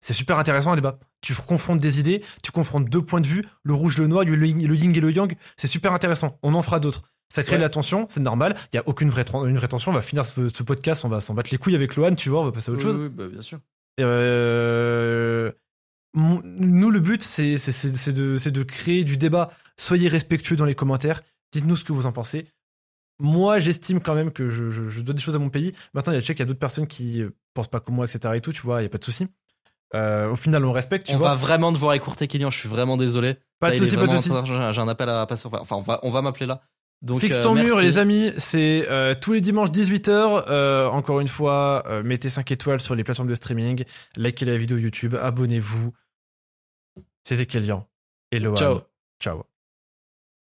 C'est super intéressant un débat. Tu confrontes des idées, tu confrontes deux points de vue, le rouge, le noir, le, yin- le yin et le yang. C'est super intéressant. On en fera d'autres. Ça crée Ouais. de la tension, c'est normal. Il y a aucune vraie, une vraie tension. On va finir ce, ce podcast, on va s'en battre les couilles avec Lohan, tu vois, on va passer à autre chose. Oui, bah, bien sûr. Euh, nous, le but, c'est de, créer du débat. Soyez respectueux dans les commentaires. Dites-nous ce que vous en pensez. Moi, j'estime quand même que je, je, je dois des choses à mon pays. Maintenant, il y a, qu'il y a d'autres personnes qui euh, pensent pas comme moi, etc. et tout, tu vois, il y a pas de souci. Euh, au final, on respecte, tu on vois. va vraiment devoir écourter Kylian, je suis vraiment désolé. Pas de souci, pas de souci. J'ai un appel à passer. Enfin, on va, on va m'appeler là. Donc, Fixe euh, ton mur, les amis. C'est euh, tous les dimanches 18h. Euh, encore une fois, mettez 5 étoiles sur les plateformes de streaming. Likez la vidéo YouTube. Abonnez-vous. C'était Kélian. Et Lohan. Ciao. Ciao.